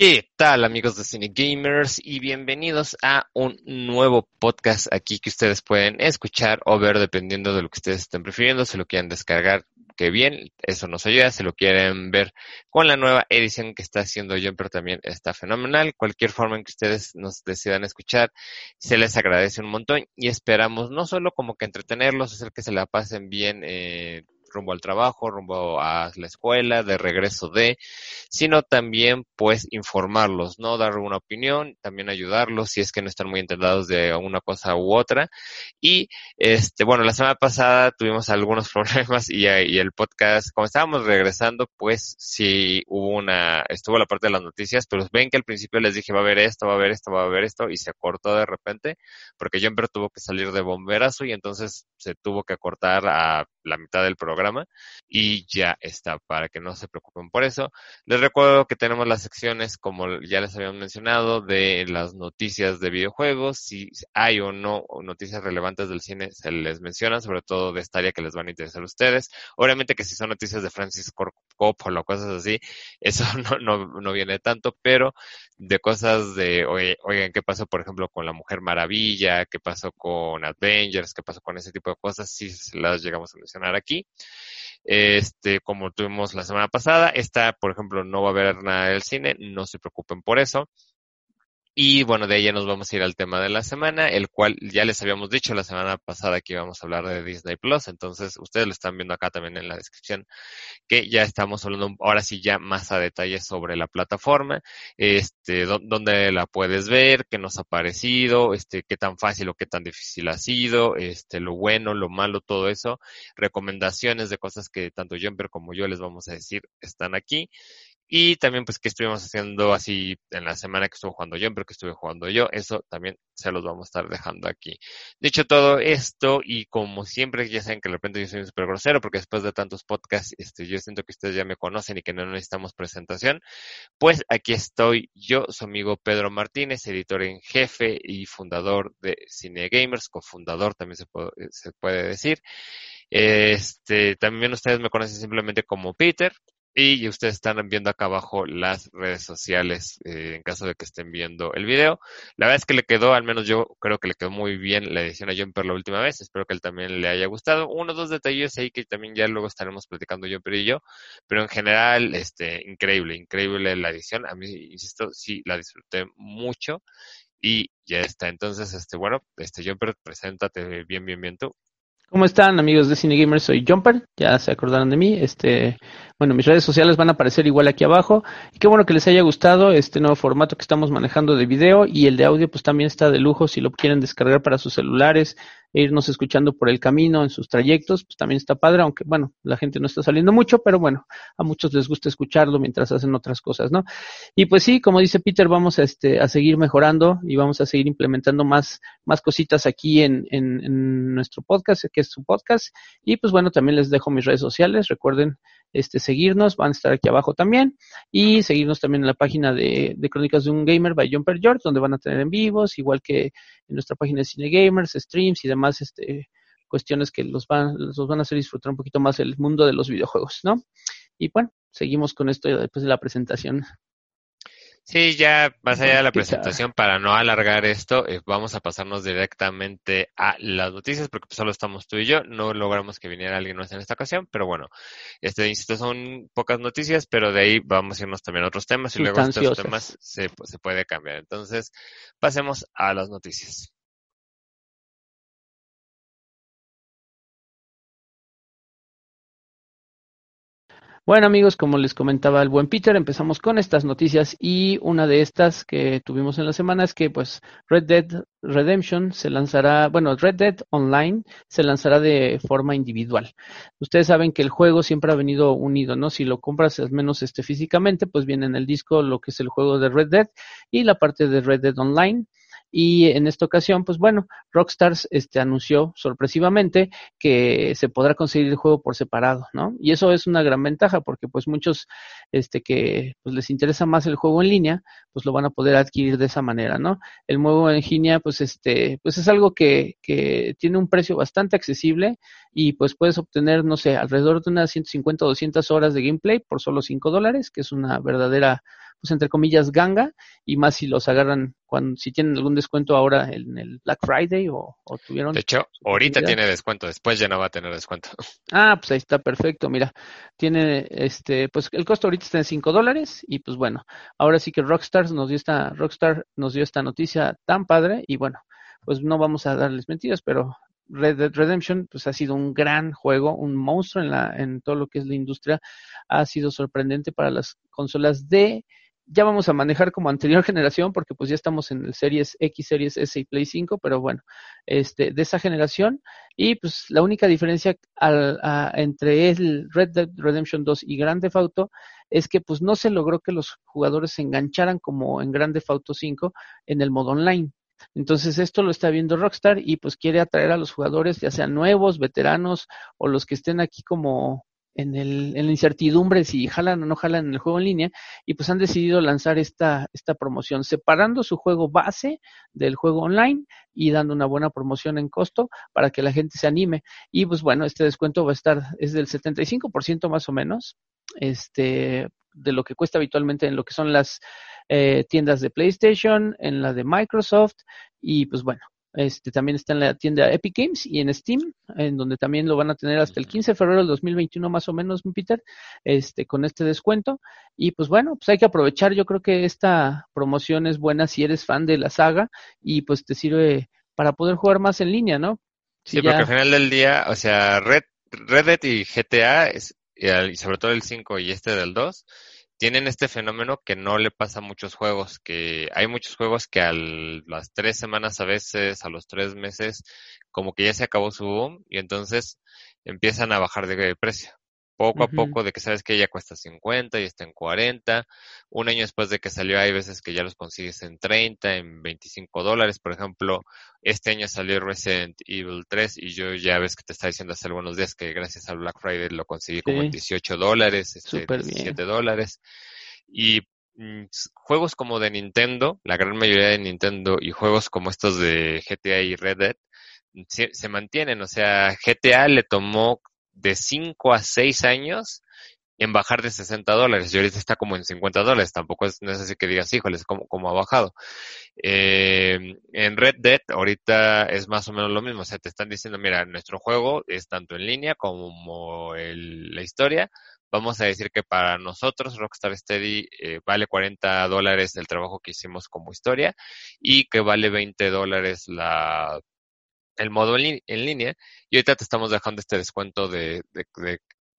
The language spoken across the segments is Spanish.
¿Qué tal amigos de Cine Gamers y bienvenidos a un nuevo podcast aquí que ustedes pueden escuchar o ver dependiendo de lo que ustedes estén prefiriendo, si lo quieren descargar, que bien, eso nos ayuda, si lo quieren ver con la nueva edición que está haciendo Jumper también está fenomenal, cualquier forma en que ustedes nos decidan escuchar, se les agradece un montón y esperamos no solo como que entretenerlos, hacer que se la pasen bien, eh, rumbo al trabajo, rumbo a la escuela, de regreso de, sino también pues informarlos, ¿no? Dar una opinión, también ayudarlos si es que no están muy enterados de una cosa u otra. Y este, bueno, la semana pasada tuvimos algunos problemas y, y el podcast, como estábamos regresando, pues sí hubo una, estuvo la parte de las noticias, pero ven que al principio les dije va a haber esto, va a haber esto, va a haber esto, y se cortó de repente, porque Jumper tuvo que salir de bomberazo y entonces se tuvo que cortar a la mitad del programa y ya está, para que no se preocupen por eso. Les recuerdo que tenemos las secciones, como ya les habíamos mencionado, de las noticias de videojuegos, si hay o no noticias relevantes del cine, se les menciona, sobre todo de esta área que les van a interesar a ustedes. Obviamente que si son noticias de Francis Coppola o cosas así, eso no, no, no viene tanto, pero de cosas de, oigan, ¿qué pasó, por ejemplo, con la Mujer Maravilla? ¿Qué pasó con Avengers? ¿Qué pasó con ese tipo de cosas? Sí, las llegamos a mencionar aquí. Este, como tuvimos la semana pasada, esta, por ejemplo, no va a haber nada del cine, no se preocupen por eso. Y bueno, de ahí nos vamos a ir al tema de la semana, el cual ya les habíamos dicho la semana pasada que íbamos a hablar de Disney Plus, entonces ustedes lo están viendo acá también en la descripción, que ya estamos hablando ahora sí ya más a detalle sobre la plataforma, este, dónde la puedes ver, qué nos ha parecido, este, qué tan fácil o qué tan difícil ha sido, este, lo bueno, lo malo, todo eso, recomendaciones de cosas que tanto Jumper como yo les vamos a decir están aquí. Y también pues que estuvimos haciendo así en la semana que estuvo jugando yo, pero que estuve jugando yo, eso también se los vamos a estar dejando aquí. Dicho todo esto, y como siempre ya saben que de repente yo soy un súper grosero, porque después de tantos podcasts, este, yo siento que ustedes ya me conocen y que no necesitamos presentación, pues aquí estoy yo, su amigo Pedro Martínez, editor en jefe y fundador de Cine Gamers, cofundador también se puede, se puede decir. Este, también ustedes me conocen simplemente como Peter, y ustedes están viendo acá abajo las redes sociales eh, en caso de que estén viendo el video. La verdad es que le quedó, al menos yo creo que le quedó muy bien la edición a Jumper la última vez. Espero que él también le haya gustado. Uno o dos detalles ahí que también ya luego estaremos platicando Jumper y yo. Pero en general, este, increíble, increíble la edición. A mí, insisto, sí la disfruté mucho. Y ya está. Entonces, este, bueno, este Jumper, preséntate bien, bien, bien tú. ¿Cómo están amigos de Cine Gamers? Soy Jumper, ya se acordaron de mí. Este, bueno, mis redes sociales van a aparecer igual aquí abajo. Y qué bueno que les haya gustado este nuevo formato que estamos manejando de video y el de audio pues también está de lujo si lo quieren descargar para sus celulares, e irnos escuchando por el camino en sus trayectos, pues también está padre, aunque bueno, la gente no está saliendo mucho, pero bueno, a muchos les gusta escucharlo mientras hacen otras cosas, ¿no? Y pues sí, como dice Peter, vamos a, este, a seguir mejorando y vamos a seguir implementando más, más cositas aquí en nuestro podcast, que es su podcast. Y pues bueno, también les dejo mis redes sociales, recuerden este, seguirnos, van a estar aquí abajo también, y seguirnos también en la página de, Crónicas de un Gamer by Jumper George, donde van a tener en vivos, igual que en nuestra página de Cine Gamers, streams y demás este, cuestiones que los van, los van a hacer disfrutar un poquito más el mundo de los videojuegos, ¿no? Y bueno, seguimos con esto después de la presentación. Sí, ya más allá de la presentación, para no alargar esto, eh, vamos a pasarnos directamente a las noticias, porque solo estamos tú y yo, no logramos que viniera alguien más en esta ocasión, pero bueno, este, insisto, son pocas noticias, pero de ahí vamos a irnos también a otros temas y luego estos temas se, se puede cambiar. Entonces, pasemos a las noticias. Bueno amigos, como les comentaba el buen Peter, empezamos con estas noticias y una de estas que tuvimos en la semana es que pues Red Dead Redemption se lanzará, bueno, Red Dead Online se lanzará de forma individual. Ustedes saben que el juego siempre ha venido unido, ¿no? Si lo compras al menos este físicamente, pues viene en el disco lo que es el juego de Red Dead y la parte de Red Dead Online. Y en esta ocasión, pues bueno, Rockstars este, anunció sorpresivamente que se podrá conseguir el juego por separado, ¿no? Y eso es una gran ventaja porque pues muchos este, que pues, les interesa más el juego en línea, pues lo van a poder adquirir de esa manera, ¿no? El juego en pues este, pues es algo que, que tiene un precio bastante accesible y pues puedes obtener, no sé, alrededor de unas 150 o 200 horas de gameplay por solo 5 dólares, que es una verdadera pues entre comillas, ganga, y más si los agarran cuando, si tienen algún descuento ahora en el Black Friday o, tuvieron. De hecho, ahorita tiene descuento, después ya no va a tener descuento. Ah, pues ahí está perfecto, mira, tiene este, pues el costo ahorita está en 5 dólares, y pues bueno, ahora sí que Rockstar nos dio esta, Rockstar nos dio esta noticia tan padre, y bueno, pues no vamos a darles mentiras, pero Red Dead Redemption pues ha sido un gran juego, un monstruo en la en todo lo que es la industria, ha sido sorprendente para las consolas de ya vamos a manejar como anterior generación porque pues ya estamos en el Series X, Series S y Play 5, pero bueno, este de esa generación y pues la única diferencia entre el Red Dead Redemption 2 y Grand Theft Auto es que pues no se logró que los jugadores se engancharan como en Grand Theft Auto 5 en el modo online. Entonces esto lo está viendo Rockstar y pues quiere atraer a los jugadores, ya sean nuevos, veteranos o los que estén aquí como en, el, en la incertidumbre si jalan o no jalan en el juego en línea y pues han decidido lanzar esta, esta promoción separando su juego base del juego online y dando una buena promoción en costo para que la gente se anime. Y pues bueno este descuento va a estar es del 75% más o menos este de lo que cuesta habitualmente en lo que son las eh, tiendas de PlayStation, en la de Microsoft y pues bueno, este también está en la tienda Epic Games y en Steam, en donde también lo van a tener hasta el 15 de febrero del 2021 más o menos, Peter, este con este descuento. Y pues bueno, pues hay que aprovechar, yo creo que esta promoción es buena si eres fan de la saga y pues te sirve para poder jugar más en línea, ¿no? sí, porque al final del día, o sea, Red, Red Dead y GTA es, y sobre todo el 5 y este del 2 tienen este fenómeno que no le pasa a muchos juegos, que hay muchos juegos que a las tres semanas a veces, a los tres meses, como que ya se acabó su boom y entonces empiezan a bajar de precio poco a poco de que sabes que ya cuesta 50 y está en 40. Un año después de que salió hay veces que ya los consigues en 30, en 25 dólares. Por ejemplo, este año salió Resident Evil 3 y yo ya ves que te está diciendo hace algunos días que gracias al Black Friday lo conseguí como en 18 dólares, este, 17 dólares. Y mm, juegos como de Nintendo, la gran mayoría de Nintendo y juegos como estos de GTA y Red Dead, se, se mantienen. O sea, GTA le tomó de 5 a 6 años en bajar de 60 dólares. Y ahorita está como en 50 dólares. Tampoco es, no es así que digas, híjoles, como, como ha bajado. Eh, en Red Dead ahorita es más o menos lo mismo. O sea, te están diciendo, mira, nuestro juego es tanto en línea como el, la historia. Vamos a decir que para nosotros Rockstar Steady eh, vale 40 dólares el trabajo que hicimos como historia y que vale 20 dólares la el modo en, línea y ahorita te estamos dejando este descuento de, de, de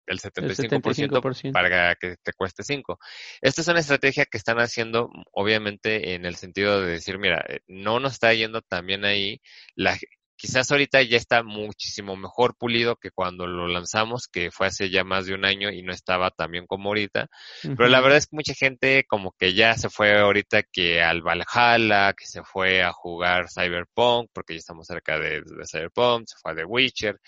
el 75%, para que te cueste 5. Esta es una estrategia que están haciendo, obviamente, en el sentido de decir, mira, eh, no nos está yendo también ahí, la, quizás ahorita ya está muchísimo mejor pulido que cuando lo lanzamos, que fue hace ya más de un año y no estaba tan bien como ahorita. Pero la verdad es que mucha gente como que ya se fue ahorita que al Valhalla, que se fue a jugar Cyberpunk, porque ya estamos cerca de, de Cyberpunk, se fue a The Witcher.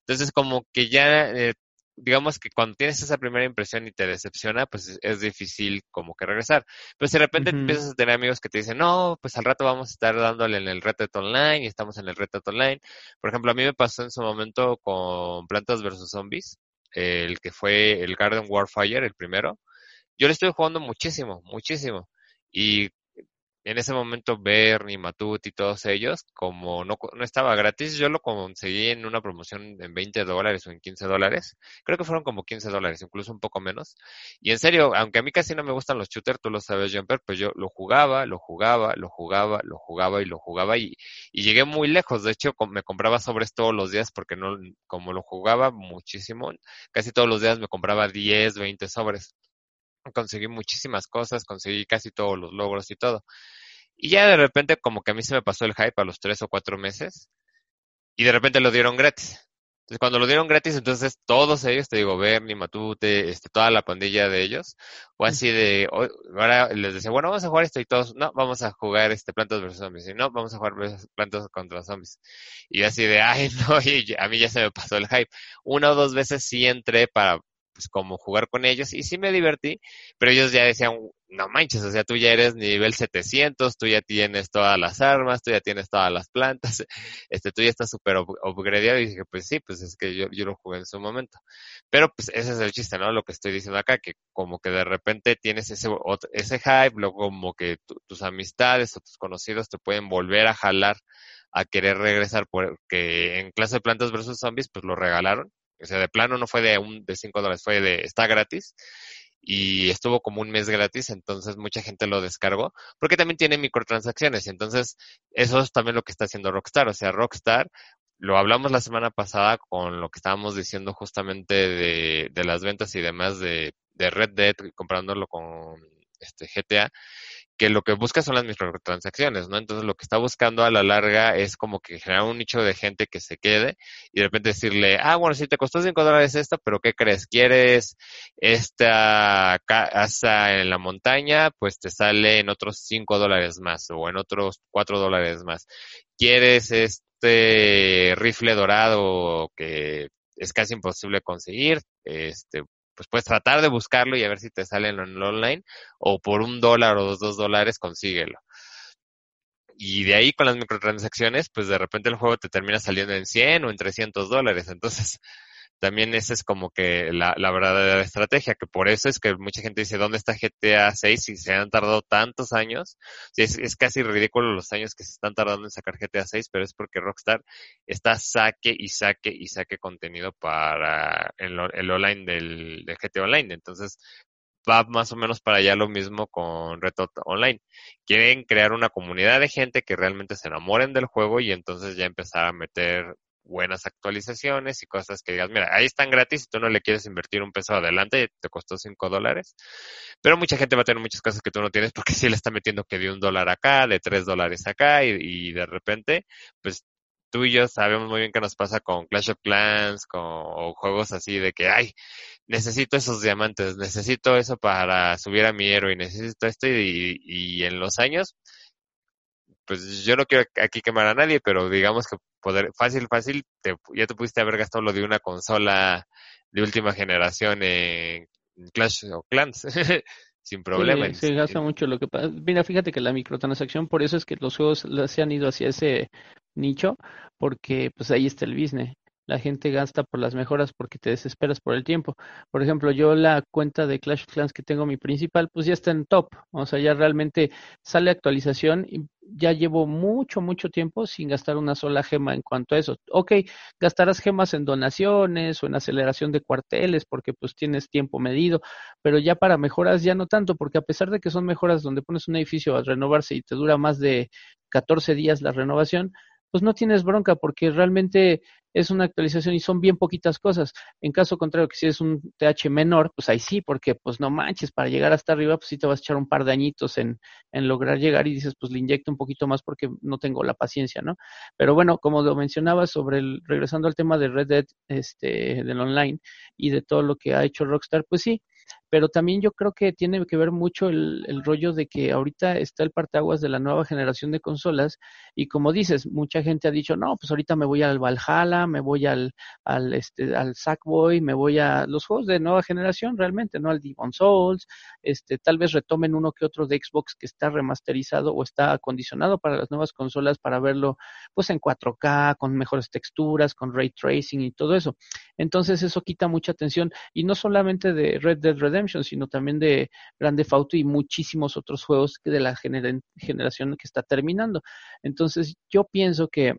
Entonces como que ya eh, digamos que cuando tienes esa primera impresión y te decepciona, pues es, difícil como que regresar. Pero si de repente empiezas a tener amigos que te dicen, no, pues al rato vamos a estar dándole en el Reddit Online y estamos en el Reddit Online. Por ejemplo, a mí me pasó en su momento con Plantas vs. Zombies, el que fue el Garden Warfire, el primero. Yo le estuve jugando muchísimo, muchísimo. Y en ese momento Bernie, Matut y todos ellos, como no, no estaba gratis, yo lo conseguí en una promoción en 20 dólares o en 15 dólares. Creo que fueron como 15 dólares, incluso un poco menos. Y en serio, aunque a mí casi no me gustan los shooters, tú lo sabes, Jumper, pues yo lo jugaba, lo jugaba, lo jugaba, lo jugaba y lo jugaba y, y llegué muy lejos. De hecho, me compraba sobres todos los días porque no, como lo jugaba muchísimo, casi todos los días me compraba 10, 20 sobres conseguí muchísimas cosas, conseguí casi todos los logros y todo. Y ya de repente como que a mí se me pasó el hype a los tres o cuatro meses y de repente lo dieron gratis. Entonces cuando lo dieron gratis, entonces todos ellos, te digo, Bernie, Matute, este, toda la pandilla de ellos, o así de, ahora les decía, bueno, vamos a jugar esto y todos, no, vamos a jugar este Plantas versus Zombies, y no, vamos a jugar Plantas contra Zombies. Y así de, ay, no, y a mí ya se me pasó el hype. Una o dos veces sí entré para pues como jugar con ellos y sí me divertí, pero ellos ya decían, no manches, o sea, tú ya eres nivel 700, tú ya tienes todas las armas, tú ya tienes todas las plantas, este, tú ya estás súper upgradeado y dije, pues sí, pues es que yo, yo lo jugué en su momento. Pero pues ese es el chiste, ¿no? Lo que estoy diciendo acá, que como que de repente tienes ese, ese hype, luego como que tus amistades o tus conocidos te pueden volver a jalar a querer regresar porque en clase de plantas versus zombies pues lo regalaron. O sea, de plano no fue de un de 5 dólares, fue de está gratis y estuvo como un mes gratis, entonces mucha gente lo descargó, porque también tiene microtransacciones, entonces eso es también lo que está haciendo Rockstar, o sea, Rockstar, lo hablamos la semana pasada con lo que estábamos diciendo justamente de, de las ventas y demás de, de Red Dead, comparándolo con este GTA, que lo que busca son las microtransacciones, ¿no? Entonces lo que está buscando a la larga es como que generar un nicho de gente que se quede y de repente decirle, ah, bueno, si te costó 5 dólares esto, pero ¿qué crees? ¿Quieres esta casa en la montaña? Pues te sale en otros 5 dólares más o en otros 4 dólares más. ¿Quieres este rifle dorado que es casi imposible conseguir? Este, pues puedes tratar de buscarlo y a ver si te sale en el online o por un dólar o dos, dólares consíguelo. Y de ahí con las microtransacciones, pues de repente el juego te termina saliendo en 100 o en 300 dólares. Entonces, también esa es como que la, la, verdadera estrategia, que por eso es que mucha gente dice, ¿dónde está GTA 6 si se han tardado tantos años? Es, es casi ridículo los años que se están tardando en sacar GTA 6, pero es porque Rockstar está saque y saque y saque contenido para el, el online del, del GTA Online. Entonces, va más o menos para allá lo mismo con Reto Online. Quieren crear una comunidad de gente que realmente se enamoren del juego y entonces ya empezar a meter buenas actualizaciones y cosas que digas, mira, ahí están gratis y tú no le quieres invertir un peso adelante, te costó cinco dólares. Pero mucha gente va a tener muchas cosas que tú no tienes porque si le está metiendo que de un dólar acá, de tres dólares acá y, de repente, pues tú y yo sabemos muy bien qué nos pasa con Clash of Clans, con juegos así de que, ay, necesito esos diamantes, necesito eso para subir a mi héroe, necesito esto y en los años, pues yo no quiero aquí quemar a nadie, pero digamos que poder, fácil, fácil, te, ya te pudiste haber gastado lo de una consola de última generación en Clash of Clans. sin problema. se gasta mucho lo que pasa. Mira, fíjate que la microtransacción, por eso es que los juegos se han ido hacia ese nicho, porque pues ahí está el business la gente gasta por las mejoras porque te desesperas por el tiempo. Por ejemplo, yo la cuenta de Clash of Clans que tengo mi principal, pues ya está en top. O sea, ya realmente sale actualización y ya llevo mucho, mucho tiempo sin gastar una sola gema en cuanto a eso. Ok, gastarás gemas en donaciones o en aceleración de cuarteles porque pues tienes tiempo medido, pero ya para mejoras ya no tanto, porque a pesar de que son mejoras donde pones un edificio a renovarse y te dura más de 14 días la renovación, pues no tienes bronca porque realmente es una actualización y son bien poquitas cosas. En caso contrario, que si es un TH menor, pues ahí sí, porque pues no manches, para llegar hasta arriba, pues sí te vas a echar un par de añitos en, en lograr llegar y dices, pues le inyecto un poquito más porque no tengo la paciencia, ¿no? Pero bueno, como lo mencionaba sobre el, regresando al tema de Red Dead, este, del online y de todo lo que ha hecho Rockstar, pues sí, pero también yo creo que tiene que ver mucho el, rollo de que ahorita está el partaguas de la nueva generación de consolas y como dices, mucha gente ha dicho, no, pues ahorita me voy al Valhalla, me voy al, al, este, al Sackboy, me voy a los juegos de nueva generación realmente, ¿no? Al Demon Souls, este, tal vez retomen uno que otro de Xbox que está remasterizado o está acondicionado para las nuevas consolas para verlo pues en 4K, con mejores texturas, con ray tracing y todo eso. Entonces eso quita mucha atención y no solamente de Red Dead Redemption, sino también de Grande Auto y muchísimos otros juegos de la generación que está terminando. Entonces, yo pienso que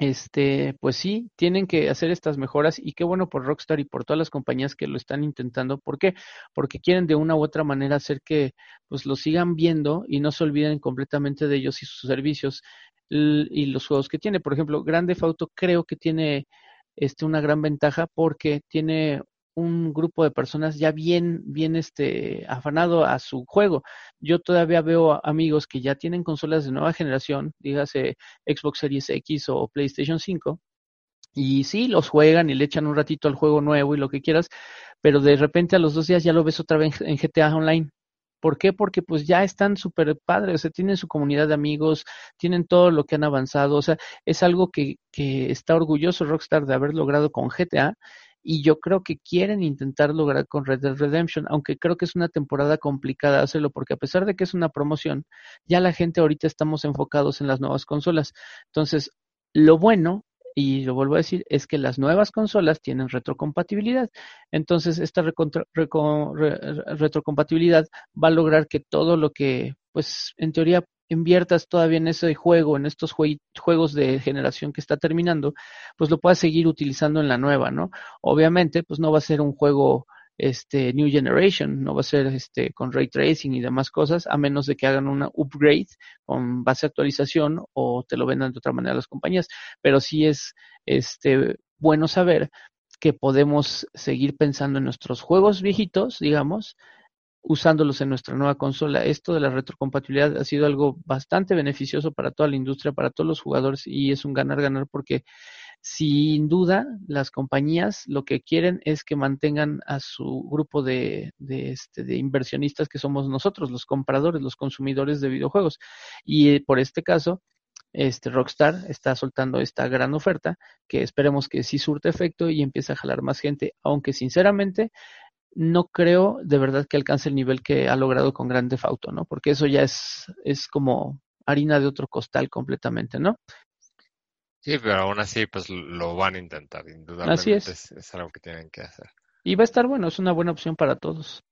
este, pues sí, tienen que hacer estas mejoras y qué bueno por Rockstar y por todas las compañías que lo están intentando. ¿Por qué? Porque quieren de una u otra manera hacer que pues lo sigan viendo y no se olviden completamente de ellos y sus servicios y los juegos que tiene. Por ejemplo, Grande Auto creo que tiene este una gran ventaja porque tiene un grupo de personas ya bien, bien este, afanado a su juego. Yo todavía veo amigos que ya tienen consolas de nueva generación, dígase Xbox Series X o PlayStation 5, y sí, los juegan y le echan un ratito al juego nuevo y lo que quieras, pero de repente a los dos días ya lo ves otra vez en GTA Online. ¿Por qué? Porque pues ya están súper padres, o sea, tienen su comunidad de amigos, tienen todo lo que han avanzado, o sea, es algo que, que está orgulloso Rockstar de haber logrado con GTA y yo creo que quieren intentar lograr con Red Dead Redemption, aunque creo que es una temporada complicada hacerlo porque a pesar de que es una promoción, ya la gente ahorita estamos enfocados en las nuevas consolas. Entonces, lo bueno y lo vuelvo a decir, es que las nuevas consolas tienen retrocompatibilidad. Entonces, esta retrocompatibilidad va a lograr que todo lo que, pues, en teoría inviertas todavía en ese juego, en estos juegos de generación que está terminando, pues lo puedas seguir utilizando en la nueva, ¿no? Obviamente, pues no va a ser un juego este New Generation, no va a ser este con ray tracing y demás cosas, a menos de que hagan una upgrade con base actualización o te lo vendan de otra manera las compañías, pero sí es este bueno saber que podemos seguir pensando en nuestros juegos viejitos, digamos, usándolos en nuestra nueva consola. Esto de la retrocompatibilidad ha sido algo bastante beneficioso para toda la industria, para todos los jugadores y es un ganar-ganar porque sin duda las compañías lo que quieren es que mantengan a su grupo de, de, este, de inversionistas que somos nosotros, los compradores, los consumidores de videojuegos. Y eh, por este caso, este Rockstar está soltando esta gran oferta que esperemos que sí surte efecto y empiece a jalar más gente, aunque sinceramente no creo de verdad que alcance el nivel que ha logrado con Grande Fauto, ¿no? Porque eso ya es, es como harina de otro costal completamente, ¿no? Sí, pero aún así, pues lo van a intentar, indudablemente. Así es. es. algo que tienen que hacer. Y va a estar bueno, es una buena opción para todos.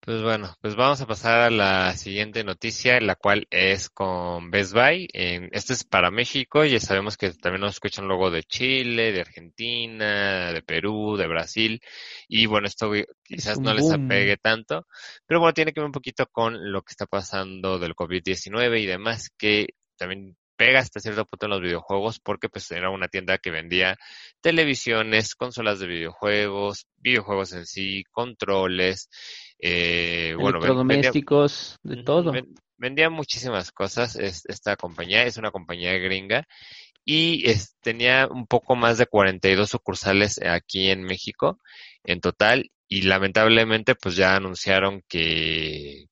Pues bueno, pues vamos a pasar a la siguiente noticia, la cual es con Best Buy. Este es para México, ya sabemos que también nos escuchan luego de Chile, de Argentina, de Perú, de Brasil. Y bueno, esto quizás no les apegue tanto, pero bueno, tiene que ver un poquito con lo que está pasando del COVID-19 y demás, que también pega hasta cierto punto en los videojuegos porque pues era una tienda que vendía televisiones, consolas de videojuegos, videojuegos en sí, controles, eh, bueno, electrodomésticos, de todo. Vendía muchísimas cosas esta compañía, es una compañía gringa y tenía un poco más de 42 sucursales aquí en México en total y lamentablemente pues ya anunciaron que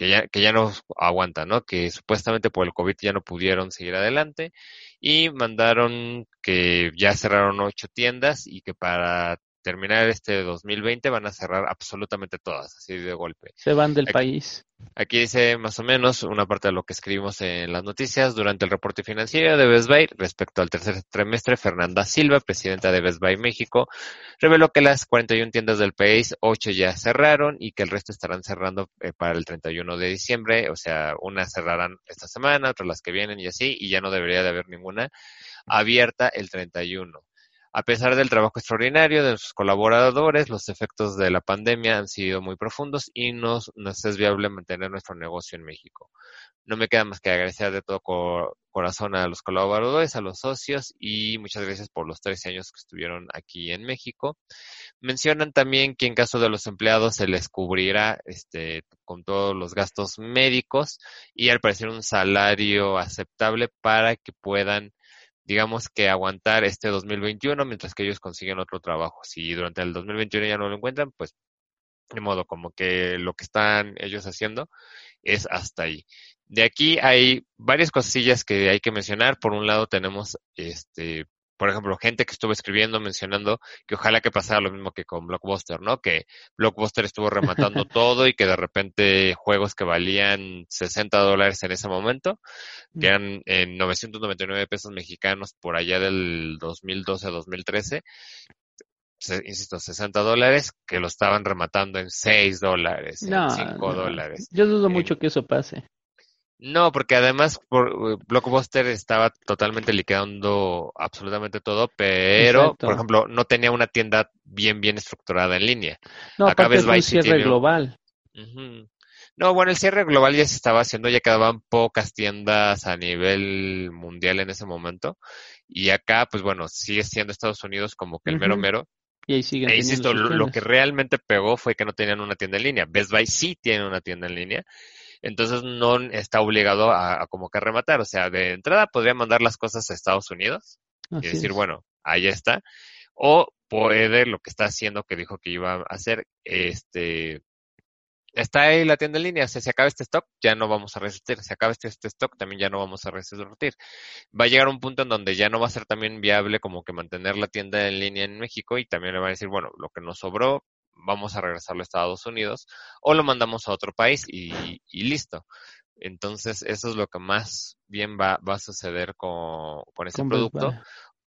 que ya, que ya no aguanta, ¿no? Que supuestamente por el COVID ya no pudieron seguir adelante y mandaron que ya cerraron ocho tiendas y que para terminar este 2020 van a cerrar absolutamente todas, así de golpe. Se van del país. Aquí dice más o menos una parte de lo que escribimos en las noticias durante el reporte financiero de Best Buy respecto al tercer trimestre. Fernanda Silva, presidenta de Best Buy México, reveló que las 41 tiendas del país, 8 ya cerraron y que el resto estarán cerrando eh, para el 31 de diciembre. O sea, unas cerrarán esta semana, otras las que vienen y así, y ya no debería de haber ninguna abierta el 31. A pesar del trabajo extraordinario de sus colaboradores, los efectos de la pandemia han sido muy profundos y nos, nos es viable mantener nuestro negocio en México. No me queda más que agradecer de todo corazón a los colaboradores, a los socios y muchas gracias por los 13 años que estuvieron aquí en México. Mencionan también que en caso de los empleados se les cubrirá este, con todos los gastos médicos y al parecer un salario aceptable para que puedan digamos que aguantar este 2021 mientras que ellos consiguen otro trabajo. Si durante el 2021 ya no lo encuentran, pues de modo como que lo que están ellos haciendo es hasta ahí. De aquí hay varias cosillas que hay que mencionar. Por un lado tenemos este por ejemplo, gente que estuvo escribiendo mencionando que ojalá que pasara lo mismo que con Blockbuster, ¿no? Que Blockbuster estuvo rematando todo y que de repente juegos que valían 60 dólares en ese momento, que mm. eran en 999 pesos mexicanos por allá del 2012-2013, insisto, 60 dólares, que lo estaban rematando en 6 dólares, en 5 dólares. Yo dudo mucho que eso pase. No, porque además por, Blockbuster estaba totalmente liquidando absolutamente todo, pero, por ejemplo, no tenía una tienda bien, bien estructurada en línea. No, Acá aparte es un cierre global. No, bueno, el cierre global ya se estaba haciendo, ya quedaban pocas tiendas a nivel mundial en ese momento. Y acá, pues bueno, sigue siendo Estados Unidos como que el mero mero. Y ahí siguen. E insisto, lo que realmente pegó fue que no tenían una tienda en línea. Best Buy sí tiene una tienda en línea entonces no está obligado a, como que rematar. O sea, de entrada podría mandar las cosas a Estados Unidos y decir, bueno, ahí está. O puede lo que está haciendo, que dijo que iba a hacer, este, está ahí la tienda en línea, si se acaba este stock, ya no vamos a resistir, se acaba este, este stock, también ya no vamos a resistir. Va a llegar un punto en donde ya no va a ser también viable como que mantener la tienda en línea en México y también le van a decir, bueno, lo que nos sobró, vamos a regresarlo a Estados Unidos o lo mandamos a otro país y, y listo. Entonces, eso es lo que más bien va, va a suceder con, con ese producto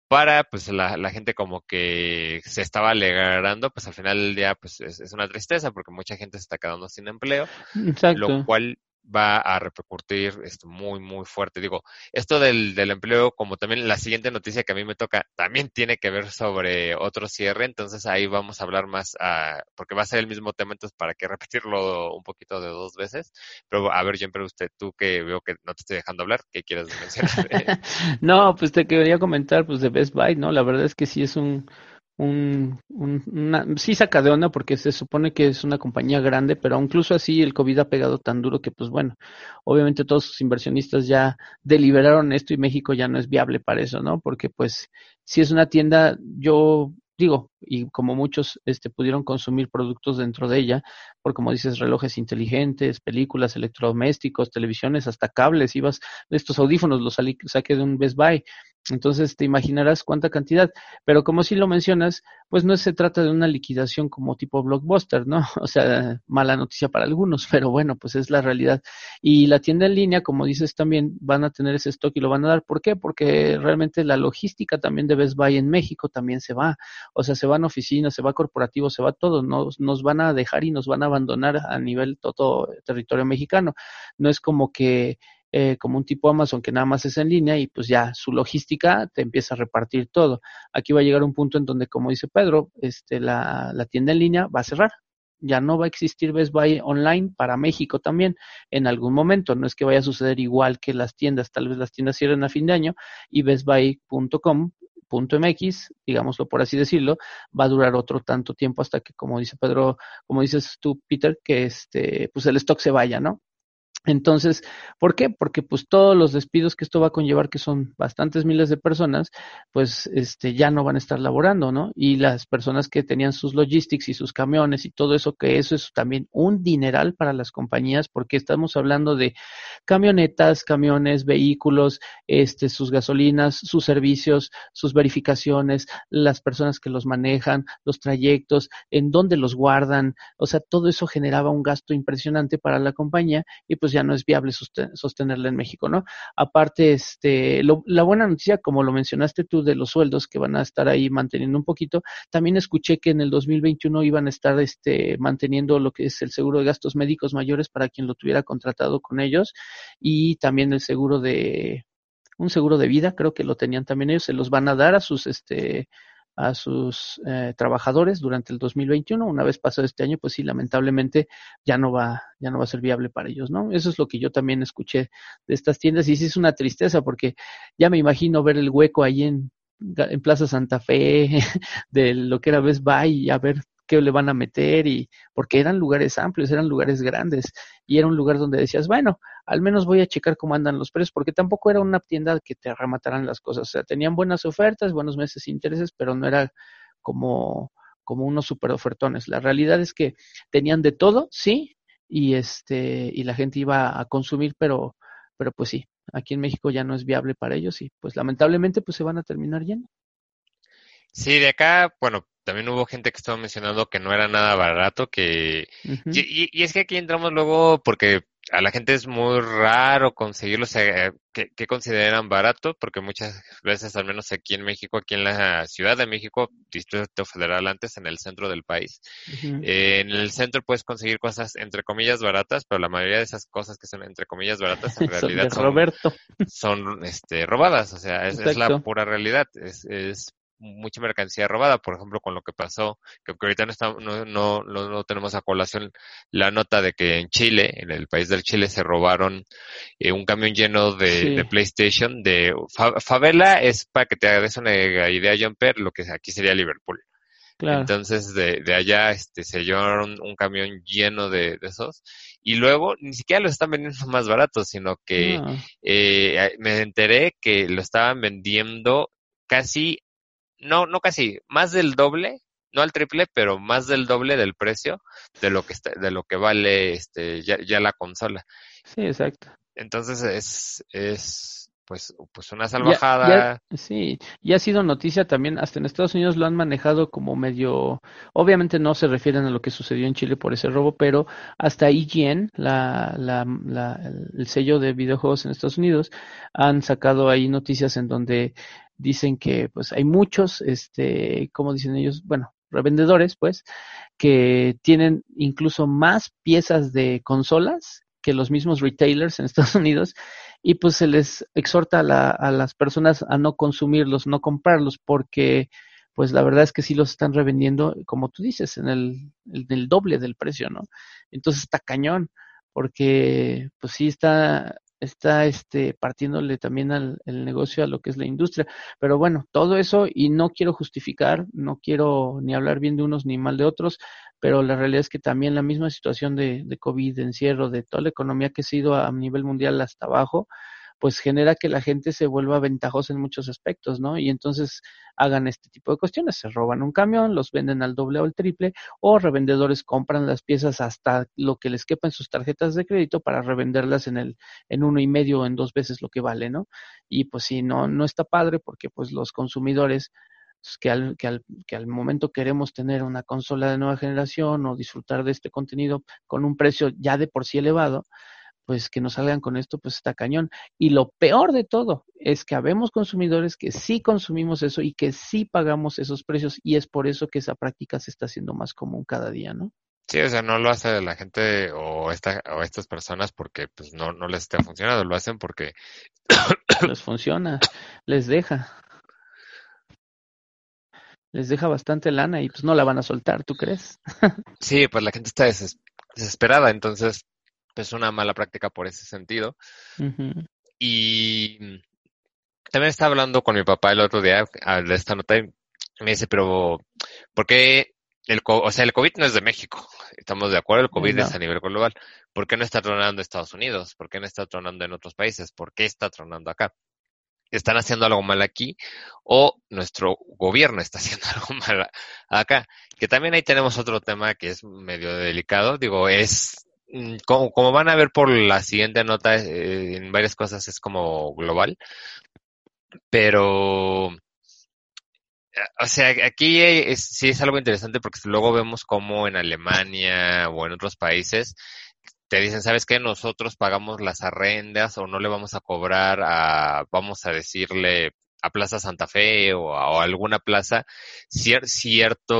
para pues la, la, gente como que se estaba alegrando, pues al final del día pues es, es, una tristeza porque mucha gente se está quedando sin empleo, Exacto. lo cual va a repercutir esto muy, muy fuerte. Digo, esto del, empleo, como también la siguiente noticia que a mí me toca, también tiene que ver sobre otro cierre, entonces ahí vamos a hablar más, uh, porque va a ser el mismo tema, entonces para que repetirlo un poquito de dos veces. Pero a ver, pero usted, tú que veo que no te estoy dejando hablar, ¿qué quieres mencionar? no, pues te quería comentar pues de Best Buy, ¿no? La verdad es que sí es un un, un una, sí saca de onda porque se supone que es una compañía grande, pero incluso así el COVID ha pegado tan duro que pues bueno, obviamente todos sus inversionistas ya deliberaron esto y México ya no es viable para eso, ¿no? Porque pues si es una tienda, yo digo, y como muchos este, pudieron consumir productos dentro de ella, por como dices, relojes inteligentes, películas, electrodomésticos, televisiones, hasta cables, ibas, estos audífonos los saqué de un Best Buy, entonces te imaginarás cuánta cantidad, pero como si lo mencionas, pues no se trata de una liquidación como tipo blockbuster, ¿no? O sea, mala noticia para algunos, pero bueno, pues es la realidad. Y la tienda en línea, como dices también, van a tener ese stock y lo van a dar. ¿Por qué? Porque realmente la logística también de Best Buy en México también se va. O sea, se van oficinas, se va corporativo, se va todo. Nos van a dejar y nos van a abandonar a nivel todo territorio mexicano. No es como que eh, como un tipo Amazon que nada más es en línea y pues ya su logística te empieza a repartir todo. Aquí va a llegar un punto en donde, como dice Pedro, este, la, la tienda en línea va a cerrar. Ya no va a existir Best Buy online para México también en algún momento. No es que vaya a suceder igual que las tiendas. Tal vez las tiendas cierren a fin de año y bestbuy.com .mx, digámoslo por así decirlo, va a durar otro tanto tiempo hasta que, como dice Pedro, como dices tú, Peter, que este, pues el stock se vaya, ¿no? Entonces, ¿por qué? Porque pues todos los despidos que esto va a conllevar, que son bastantes miles de personas, pues este ya no van a estar laborando, ¿no? Y las personas que tenían sus logistics y sus camiones y todo eso, que eso es también un dineral para las compañías, porque estamos hablando de camionetas, camiones, vehículos, este, sus gasolinas, sus servicios, sus verificaciones, las personas que los manejan, los trayectos, en dónde los guardan, o sea, todo eso generaba un gasto impresionante para la compañía y ya no es viable sostenerla en México, ¿no? Aparte, este, lo, la buena noticia, como lo mencionaste tú, de los sueldos que van a estar ahí manteniendo un poquito, también escuché que en el 2021 iban a estar este, manteniendo lo que es el seguro de gastos médicos mayores para quien lo tuviera contratado con ellos y también el seguro de un seguro de vida, creo que lo tenían también ellos, se los van a dar a sus este a sus eh, trabajadores durante el 2021. Una vez pasado este año, pues sí, lamentablemente ya no va, ya no va a ser viable para ellos, ¿no? Eso es lo que yo también escuché de estas tiendas y sí es una tristeza porque ya me imagino ver el hueco ahí en, en Plaza Santa Fe de lo que era Best Buy y a ver qué le van a meter y porque eran lugares amplios, eran lugares grandes y era un lugar donde decías, bueno, al menos voy a checar cómo andan los precios, porque tampoco era una tienda que te remataran las cosas, o sea, tenían buenas ofertas, buenos meses intereses, pero no era como como unos super ofertones. La realidad es que tenían de todo, sí, y este y la gente iba a consumir, pero pero pues sí, aquí en México ya no es viable para ellos y pues lamentablemente pues se van a terminar yendo. Sí, de acá, bueno, también hubo gente que estaba mencionando que no era nada barato, que... Uh -huh. y, y, es que aquí entramos luego porque a la gente es muy raro conseguirlo, o sea, que, que, consideran barato, porque muchas veces, al menos aquí en México, aquí en la Ciudad de México, Distrito Federal antes, en el centro del país, uh -huh. eh, en el centro puedes conseguir cosas entre comillas baratas, pero la mayoría de esas cosas que son entre comillas baratas en realidad son, Roberto. son este, robadas, o sea, es, es la pura realidad, es, es mucha mercancía robada, por ejemplo, con lo que pasó, que ahorita no, está, no, no, no, tenemos a colación la nota de que en Chile, en el país del Chile, se robaron eh, un camión lleno de, sí. de PlayStation, de fa, favela es para que te hagas una idea, Jumper, lo que aquí sería Liverpool. Claro. Entonces, de, de, allá este, se llevaron un camión lleno de, de, esos. Y luego, ni siquiera lo están vendiendo más barato, sino que no. eh, me enteré que lo estaban vendiendo casi no, no casi, más del doble no al triple, pero más del doble del precio de lo que está, de lo que vale este ya, ya la consola. Sí, exacto. Entonces es, es pues, pues una salvajada. sí, y ha sido noticia también, hasta en Estados Unidos lo han manejado como medio, obviamente no se refieren a lo que sucedió en Chile por ese robo, pero hasta IGN, la, la, la, el sello de videojuegos en Estados Unidos, han sacado ahí noticias en donde dicen que pues hay muchos, este, como dicen ellos, bueno, revendedores, pues, que tienen incluso más piezas de consolas que los mismos retailers en Estados Unidos y pues se les exhorta a, a las personas a no consumirlos, no comprarlos, porque pues la verdad es que sí los están revendiendo, como tú dices, en el, el, doble del precio, ¿no? Entonces está cañón, porque pues sí está está este partiéndole también al el negocio a lo que es la industria. Pero bueno, todo eso y no quiero justificar, no quiero ni hablar bien de unos ni mal de otros, pero la realidad es que también la misma situación de, de COVID, de encierro, de toda la economía que ha sido a nivel mundial hasta abajo, pues genera que la gente se vuelva ventajosa en muchos aspectos, ¿no? Y entonces hagan este tipo de cuestiones, se roban un camión, los venden al doble o al triple, o revendedores compran las piezas hasta lo que les quepa en sus tarjetas de crédito para revenderlas en el, en uno y medio o en dos veces lo que vale, ¿no? Y pues sí, no, no está padre porque pues los consumidores pues, que al, que, al, que al momento queremos tener una consola de nueva generación o disfrutar de este contenido con un precio ya de por sí elevado, pues que nos salgan con esto, pues está cañón. Y lo peor de todo es que habemos consumidores que sí consumimos eso y que sí pagamos esos precios y es por eso que esa práctica se está haciendo más común cada día, ¿no? Sí, o sea, no lo hace la gente o, esta, o estas personas porque pues no, no les está funcionando, lo hacen porque... les funciona, les deja. Les deja bastante lana y pues no la van a soltar, ¿tú crees? sí, pues la gente está desesperada, entonces es una mala práctica por ese sentido. Y también estaba hablando con mi papá el otro día de esta nota y me dice, pero ¿por qué el, o sea, el COVID no es de México? Estamos de acuerdo, el COVID es a nivel global. ¿Por qué no está tronando en Estados Unidos? ¿Por qué no está tronando en otros países? ¿Por qué está tronando acá? ¿Están haciendo algo mal aquí? ¿O nuestro gobierno está haciendo algo mal acá? Que también ahí tenemos otro tema que es medio delicado. Digo, es como, como, van a ver por la siguiente nota, eh, en varias cosas es como global, pero, o sea, aquí sí es algo interesante porque luego vemos como en Alemania o en otros países te dicen, ¿sabes qué? Nosotros pagamos las arrendas o no le vamos a cobrar a, vamos a decirle, a Plaza Santa Fe o a, alguna plaza ciertos,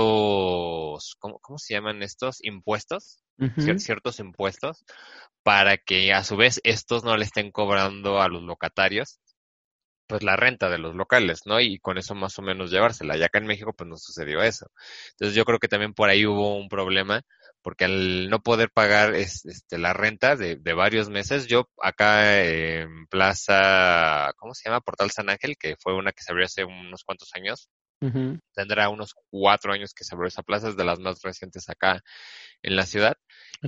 ¿cómo, ¿cómo se llaman estos? Impuestos ciertos impuestos para que a su vez estos no le estén cobrando a los locatarios pues la renta de los locales, ¿no? Y con eso más o menos llevársela. Ya acá en México pues no sucedió eso. Entonces yo creo que también por ahí hubo un problema porque al no poder pagar este, la renta de, de varios meses, yo acá en Plaza, ¿cómo se llama? Portal San Ángel, que fue una que se abrió hace unos cuantos años, Tendrá unos cuatro años que se abrió esa plaza, es de las más recientes acá en la ciudad.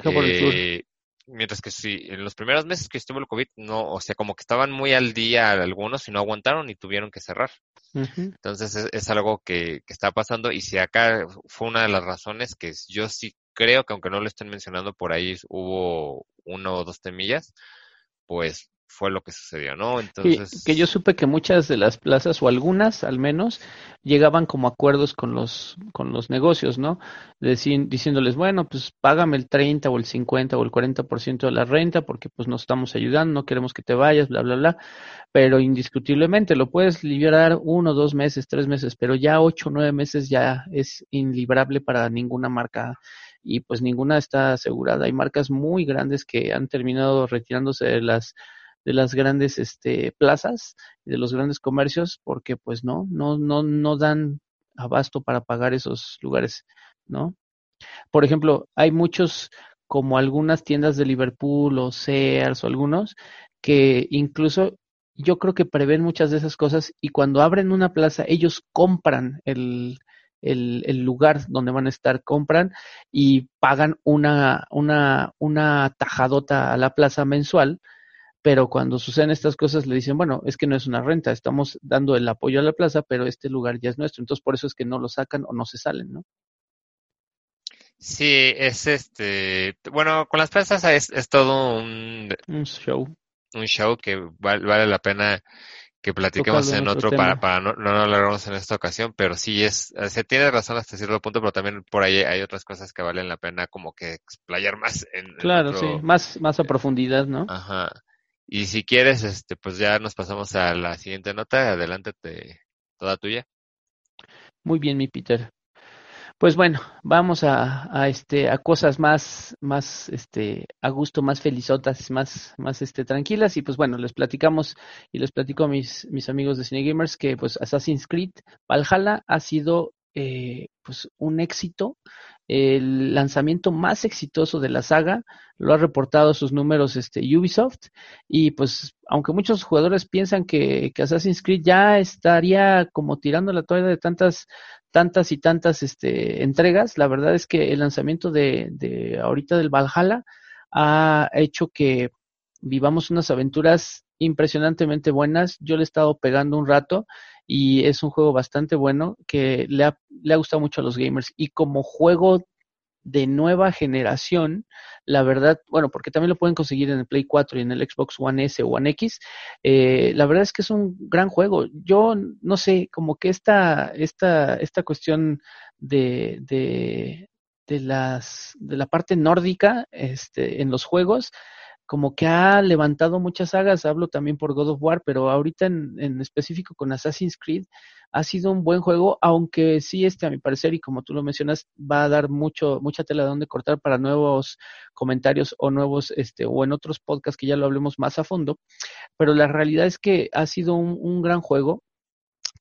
Eh, mientras que sí, en los primeros meses que estuvo el COVID, no, o sea, como que estaban muy al día algunos y no aguantaron y tuvieron que cerrar. Entonces es, algo que, que, está pasando y si acá fue una de las razones que yo sí creo que aunque no lo estén mencionando por ahí hubo uno o dos temillas, pues fue lo que sucedió, ¿no? Entonces... que yo supe que muchas de las plazas, o algunas al menos, llegaban como acuerdos con los, con los negocios, ¿no? diciéndoles, bueno, pues págame el 30 o el 50 o el 40% de la renta porque pues nos estamos ayudando, no queremos que te vayas, bla, bla, bla. Pero indiscutiblemente lo puedes liberar uno, dos meses, tres meses, pero ya ocho, nueve meses ya es inlibrable para ninguna marca y pues ninguna está asegurada. Hay marcas muy grandes que han terminado retirándose de las de las grandes este, plazas y de los grandes comercios porque pues no, no, no, no dan abasto para pagar esos lugares, ¿no? Por ejemplo, hay muchos como algunas tiendas de Liverpool o Sears o algunos que incluso yo creo que prevén muchas de esas cosas y cuando abren una plaza ellos compran el, el, el, lugar donde van a estar, compran y pagan una, una, una tajadota a la plaza mensual pero cuando suceden estas cosas le dicen, bueno, es que no es una renta, estamos dando el apoyo a la plaza, pero este lugar ya es nuestro, entonces por eso es que no lo sacan o no se salen, ¿no? Sí, es este, bueno, con las presas es, es todo un, Un show. un show que val- vale la pena que platiquemos en otro otro para, para no, no lo alargarnos en esta ocasión, pero sí es, se tiene razón hasta cierto punto, pero también por ahí hay otras cosas que valen la pena como que explayar más en, en Claro, otro- sí, más, más a profundidad, ¿no? Ajá. Y si quieres, este, pues ya nos pasamos a la siguiente nota, adelante, te, toda tuya. Muy bien, mi Peter. Pues bueno, vamos a, este a cosas más más este a gusto, más felizotas, más más este tranquilas. Y pues bueno, les platicamos y les platico a mis mis amigos de Cine Gamers que pues Assassin's Creed Valhalla ha sido eh, pues un éxito, el lanzamiento más exitoso de la saga, lo ha reportado sus números este Ubisoft. Y pues aunque muchos jugadores piensan que Assassin's Creed ya estaría como tirando la toalla de tantas tantas y tantas este, entregas, la verdad es que el lanzamiento de, de ahorita del Valhalla ha hecho que vivamos unas aventuras impresionantemente buenas. Yo le he estado pegando un rato y es un juego bastante bueno que le ha, le ha gustado mucho a los gamers. Y como juego de nueva generación, la verdad, bueno, porque también lo pueden conseguir en el Play 4 y en el Xbox One S o One X, eh, la verdad es que es un gran juego. Yo no sé, como que esta, esta, esta cuestión de, de, de las, de la parte nórdica, este, en los juegos, como que ha levantado muchas sagas, hablo también por God of War, pero ahorita en, en específico con Assassin's Creed ha sido un buen juego, aunque sí, este, a mi parecer, y como tú lo mencionas, va a dar mucho, mucha tela de donde cortar para nuevos comentarios o nuevos, este, o en otros podcasts que ya lo hablemos más a fondo. Pero la realidad es que ha sido un, un gran juego.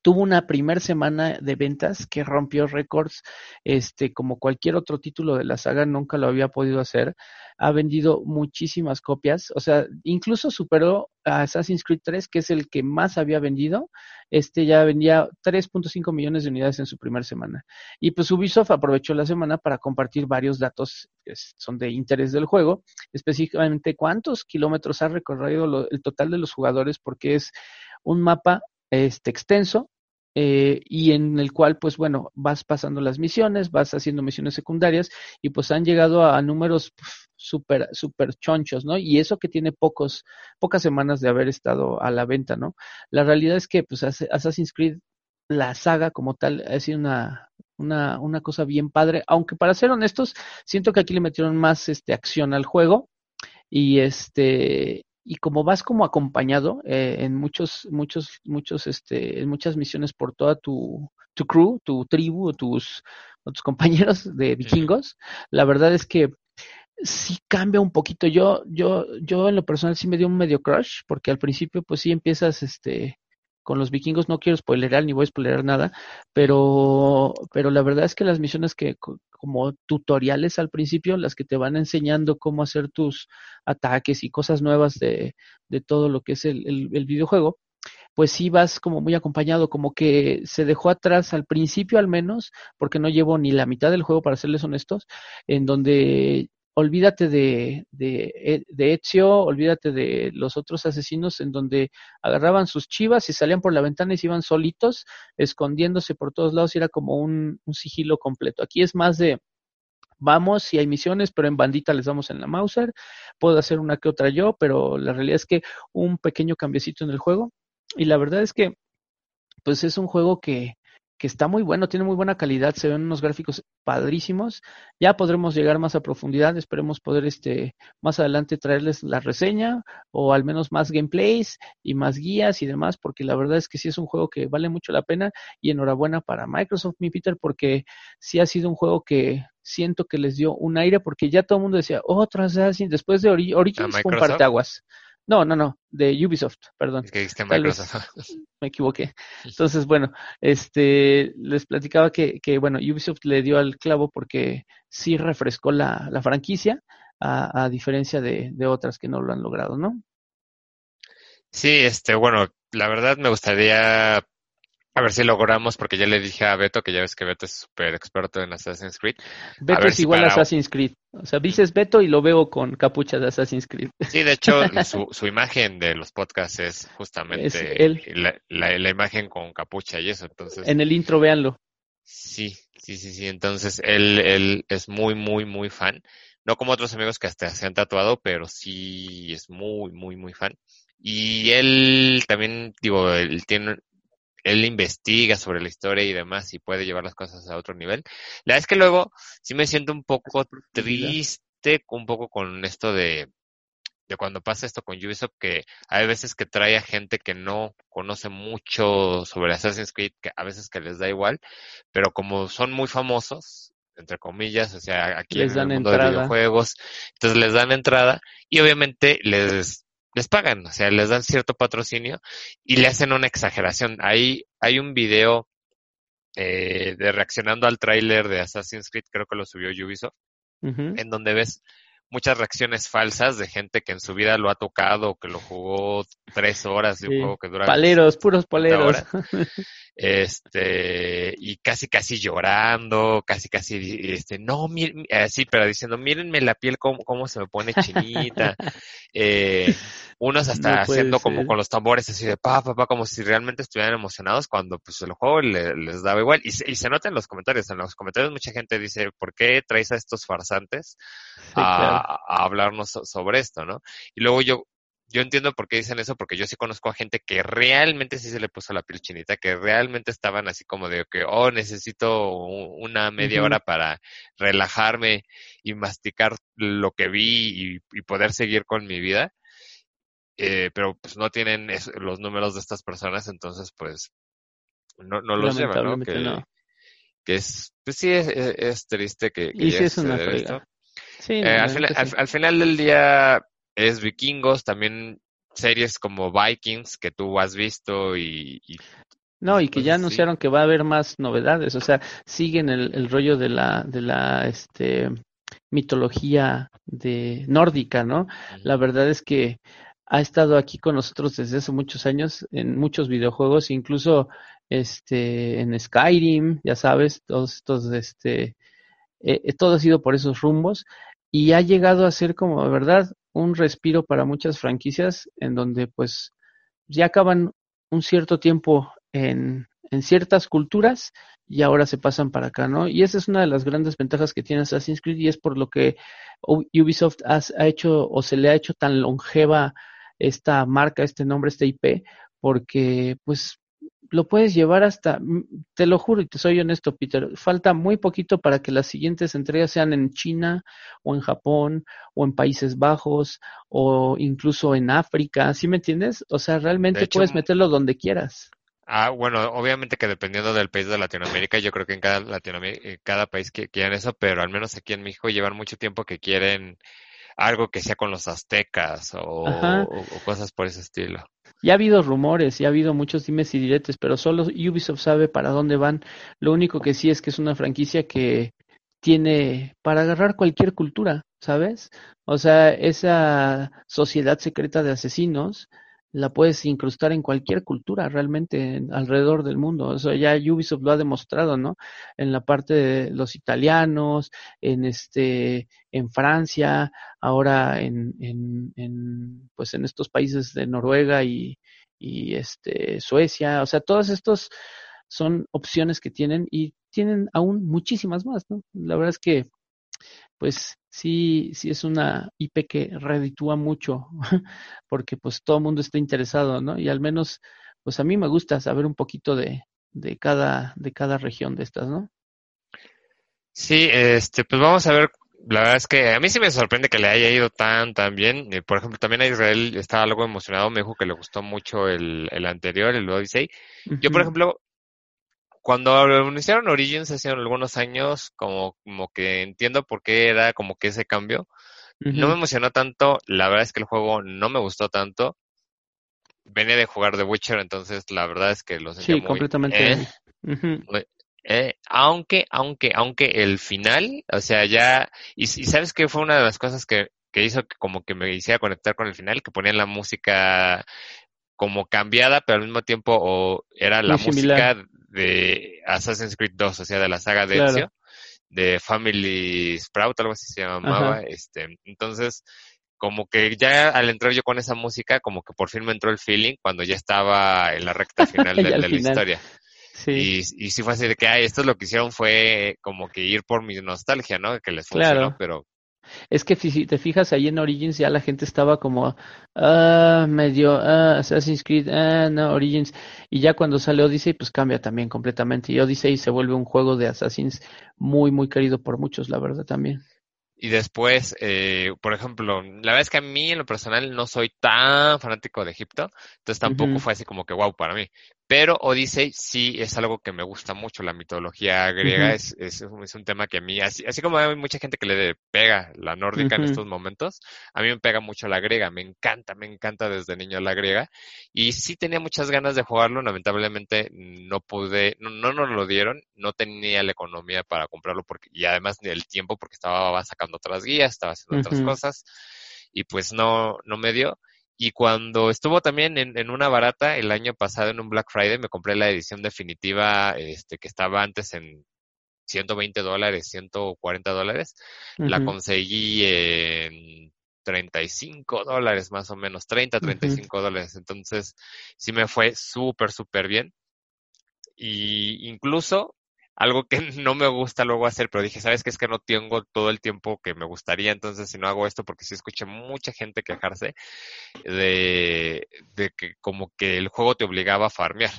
Tuvo una primer semana de ventas que rompió récords, este, como cualquier otro título de la saga, nunca lo había podido hacer. Ha vendido muchísimas copias, o sea, incluso superó a Assassin's Creed 3, que es el que más había vendido. Este ya vendía 3.5 millones de unidades en su primera semana. Y pues Ubisoft aprovechó la semana para compartir varios datos que son de interés del juego, específicamente cuántos kilómetros ha recorrido el total de los jugadores, porque es un mapa este, extenso, eh, y en el cual, pues bueno, vas pasando las misiones, vas haciendo misiones secundarias y pues han llegado a, números súper, súper chonchos, ¿no? Y eso que tiene pocos, pocas semanas de haber estado a la venta, ¿no? La realidad es que, pues, Assassin's Creed, la saga como tal, ha sido una, una, una cosa bien padre, aunque para ser honestos, siento que aquí le metieron más este, acción al juego y este y como vas como acompañado eh, en muchos, muchos, muchos, este, en muchas misiones por toda tu, tu crew, tu tribu, o tus, o tus compañeros de vikingos, la verdad es que sí cambia un poquito. Yo, yo, yo en lo personal sí me dio un medio crush, porque al principio pues sí empiezas este con los vikingos, no quiero spoilerar ni voy a spoilerar nada, pero, pero la verdad es que las misiones que como tutoriales al principio, las que te van enseñando cómo hacer tus ataques y cosas nuevas de, de todo lo que es el, el, el, videojuego, pues sí vas como muy acompañado, como que se dejó atrás al principio al menos, porque no llevo ni la mitad del juego para serles honestos, en donde olvídate de, de, de, Ezio, olvídate de los otros asesinos en donde agarraban sus chivas y salían por la ventana y se iban solitos, escondiéndose por todos lados y era como un, un sigilo completo. Aquí es más de, vamos, si hay misiones, pero en bandita les damos en la Mauser, puedo hacer una que otra yo, pero la realidad es que un pequeño cambiecito en el juego y la verdad es que pues es un juego que, que está muy bueno, tiene muy buena calidad, se ven unos gráficos padrísimos. Ya podremos llegar más a profundidad, esperemos poder este más adelante traerles la reseña o al menos más gameplays y más guías y demás, porque la verdad es que sí es un juego que vale mucho la pena y enhorabuena para Microsoft, mi Peter, porque sí ha sido un juego que siento que les dio un aire, porque ya todo el mundo decía, otra Assassin, después de Ori Origins fue un parteaguas. No, no, no, de Ubisoft, perdón. Que dijiste Microsoft. me equivoqué. Entonces, bueno, este, les platicaba que, que, bueno, Ubisoft le dio al clavo porque sí refrescó la, la franquicia, a, a diferencia de, de, otras que no lo han logrado, ¿no? Sí, este, bueno, la verdad me gustaría a ver si logramos, porque ya le dije a Beto, que ya ves que Beto es súper experto en Assassin's Creed. Beto es si igual a. Assassin's Creed. O sea, dices Beto y lo veo con capucha de Assassin's Creed. Sí, de hecho, su, su imagen de los podcasts es justamente es él. La, la, la, imagen con capucha y eso, entonces. En el intro, véanlo. Sí, Sí, sí, sí. Entonces, él, él es muy, muy, muy fan. No como otros amigos que hasta se han tatuado, pero sí es muy, muy, muy fan. Y él también, digo, él tiene, él investiga sobre la historia y demás y puede llevar las cosas a otro nivel. La verdad es que luego sí me siento un poco triste, un poco con esto de, de cuando pasa esto con Ubisoft, que hay veces que trae a gente que no conoce mucho sobre Assassin's Creed, que a veces que les da igual, pero como son muy famosos, entre comillas, o sea, aquí en el mundo de videojuegos, entonces les dan entrada y obviamente les les pagan, o sea, les dan cierto patrocinio y le hacen una exageración. Ahí hay un video eh, de reaccionando al tráiler de Assassin's Creed, creo que lo subió Ubisoft, en donde ves muchas reacciones falsas de gente que en su vida lo ha tocado, que lo jugó tres horas de un juego que dura. Paleros, puros paleros. este, y casi casi llorando, casi casi, este, no, así, pero diciendo, mírenme la piel cómo, cómo se me pone chinita. eh, unos hasta haciendo como con los tambores así de pa, pa, pa, como si realmente estuvieran emocionados cuando pues el juego les daba igual. Y, y, se nota en los comentarios, en los comentarios mucha gente dice, ¿por qué traes a estos farsantes a, a hablarnos sobre esto, no? Y luego yo, yo entiendo por qué dicen eso, porque yo sí conozco a gente que realmente sí se le puso la piel chinita, que realmente estaban así como de que, oh, necesito una media hora para relajarme y masticar lo que vi y, poder seguir con mi vida. Eh, pero pues no tienen los números de estas personas, entonces pues no, no los llevan, ¿no? Que, que es, pues sí es, es triste que, que y sí es una esto. Sí, eh, al, final, al, final del día es Vikingos, también series como Vikings que tú has visto y... no, y que ya anunciaron que va a haber más novedades, o sea, siguen el, el rollo de la, de la este, mitología de nórdica, ¿no? La verdad es que ha estado aquí con nosotros desde hace muchos años en muchos videojuegos, incluso este en Skyrim, ya sabes, todos estos este eh, todo ha sido por esos rumbos y ha llegado a ser como, verdad, un respiro para muchas franquicias en donde pues ya acaban un cierto tiempo en, ciertas culturas y ahora se pasan para acá, ¿no? Y esa es una de las grandes ventajas que tiene Assassin's Creed y es por lo que Ubisoft ha hecho o se le ha hecho tan longeva esta marca, este nombre, este IP, porque pues lo puedes llevar hasta, mm, te lo juro y te soy honesto, Peter, falta muy poquito para que las siguientes entregas sean en China o en Japón o en Países Bajos o incluso en África, ¿sí me entiendes? O sea, realmente puedes meterlo donde quieras. Ah, bueno, obviamente que dependiendo del país de Latinoamérica, yo creo que en cada Latinoamérica, en cada país que quieran eso, pero al menos aquí en México llevan mucho tiempo que quieren algo que sea con los aztecas o, cosas por ese estilo. Ya ha habido rumores, ya ha habido muchos dimes y diretes, pero solo Ubisoft sabe para dónde van. Lo único que sí es que es una franquicia que tiene para agarrar cualquier cultura, ¿sabes? O sea, esa sociedad secreta de asesinos la puedes incrustar en cualquier cultura realmente alrededor del mundo. O sea, ya Ubisoft lo ha demostrado, ¿no? En la parte de los italianos, en este, en Francia, ahora en, en, pues en estos países de Noruega y, y este Suecia. O sea, todos estos son opciones que tienen y tienen aún muchísimas más, ¿no? La verdad es que pues sí, sí es una IP que reditúa mucho, porque pues todo el mundo está interesado, ¿no? Y al menos, pues a mí me gusta saber un poquito de, de cada, de cada región de estas, ¿no? Sí, este, pues vamos a ver. La verdad es que a mí sí me sorprende que le haya ido tan, tan bien. Eh, por ejemplo, también a Israel estaba algo emocionado. Me dijo que le gustó mucho el, el anterior, el Odyssey. Yo, por ejemplo, cuando anunciaron Origins hace algunos años, como, como que entiendo por qué era como que ese cambio. No me emocionó tanto, la verdad es que el juego no me gustó tanto. Venía de jugar The Witcher, entonces la verdad es que lo sentí sí, completamente. Eh, eh, aunque, aunque, aunque el final, o sea, ya, y, y, sabes que fue una de las cosas que, que hizo que como que me hiciera conectar con el final, que ponían la música como cambiada, pero al mismo tiempo o era la música de Assassin's Creed 2, o sea, de la saga de Ezio, de Family Sprout, algo así se llamaba, este, entonces, como que ya al entrar yo con esa música, como que por fin me entró el feeling cuando ya estaba en la recta final de, la historia. Y, y sí fue así de que, ay, esto lo que hicieron fue como que ir por mi nostalgia, ¿no? Que les funcionó, Claro. pero Es que si te fijas ahí en Origins ya la gente estaba como ah, medio ah, Assassin's Creed, ah, no, Origins. Y ya cuando sale Odyssey, pues cambia también completamente. Y Odyssey se vuelve un juego de Assassins muy, muy querido por muchos, la verdad también. Y después, eh, por ejemplo, la verdad es que a mí en lo personal no soy tan fanático de Egipto, entonces tampoco fue así como que wow para mí. Pero Odyssey sí es algo que me gusta mucho, la mitología griega es, es, un, es un tema que a mí, así, así como hay mucha gente que le pega la nórdica en estos momentos, a mí me pega mucho la griega, me encanta, me encanta desde niño la griega. Y sí tenía muchas ganas de jugarlo, lamentablemente no pude, no, no nos lo dieron, no tenía la economía para comprarlo porque, y además ni el tiempo porque estaba sacando otras guías, estaba haciendo otras cosas y pues no, no me dio. Y cuando estuvo también en, en una barata el año pasado en un Black Friday, me compré la edición definitiva, este, que estaba antes en 120 dólares, 140 dólares. La conseguí en 35 dólares más o menos, 30, ujú, 35 dólares. Entonces, sí me fue súper, súper bien. Y incluso algo que no me gusta luego hacer, pero dije, ¿sabes qué? Es que no tengo todo el tiempo que me gustaría, entonces si no hago esto, porque sí escuché mucha gente quejarse de, de que como que el juego te obligaba a farmear.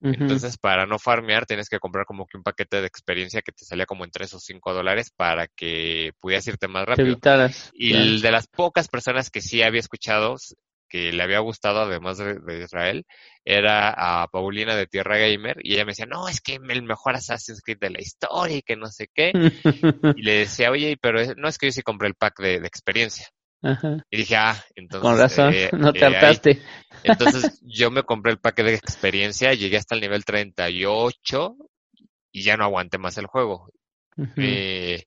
Entonces, para no farmear, tienes que comprar como que un paquete de experiencia que te salía como en 3 o 5 dólares para que pudieras irte más Te rápido. evitaras, Y claro. de las pocas personas que sí había escuchado que le había gustado, además de, de Israel, era a Paulina de Tierra Gamer, y ella me decía, no, es que el mejor Assassin's Creed de la historia y que no sé qué. Y le decía, oye, pero no es que yo sí compré el pack de, de experiencia. Ajá. Y dije, ah, Con entonces, razón, eh, no te eh, hartaste. Entonces yo me compré el pack de experiencia, llegué hasta el nivel 38 y ya no aguanté más el juego. Eh,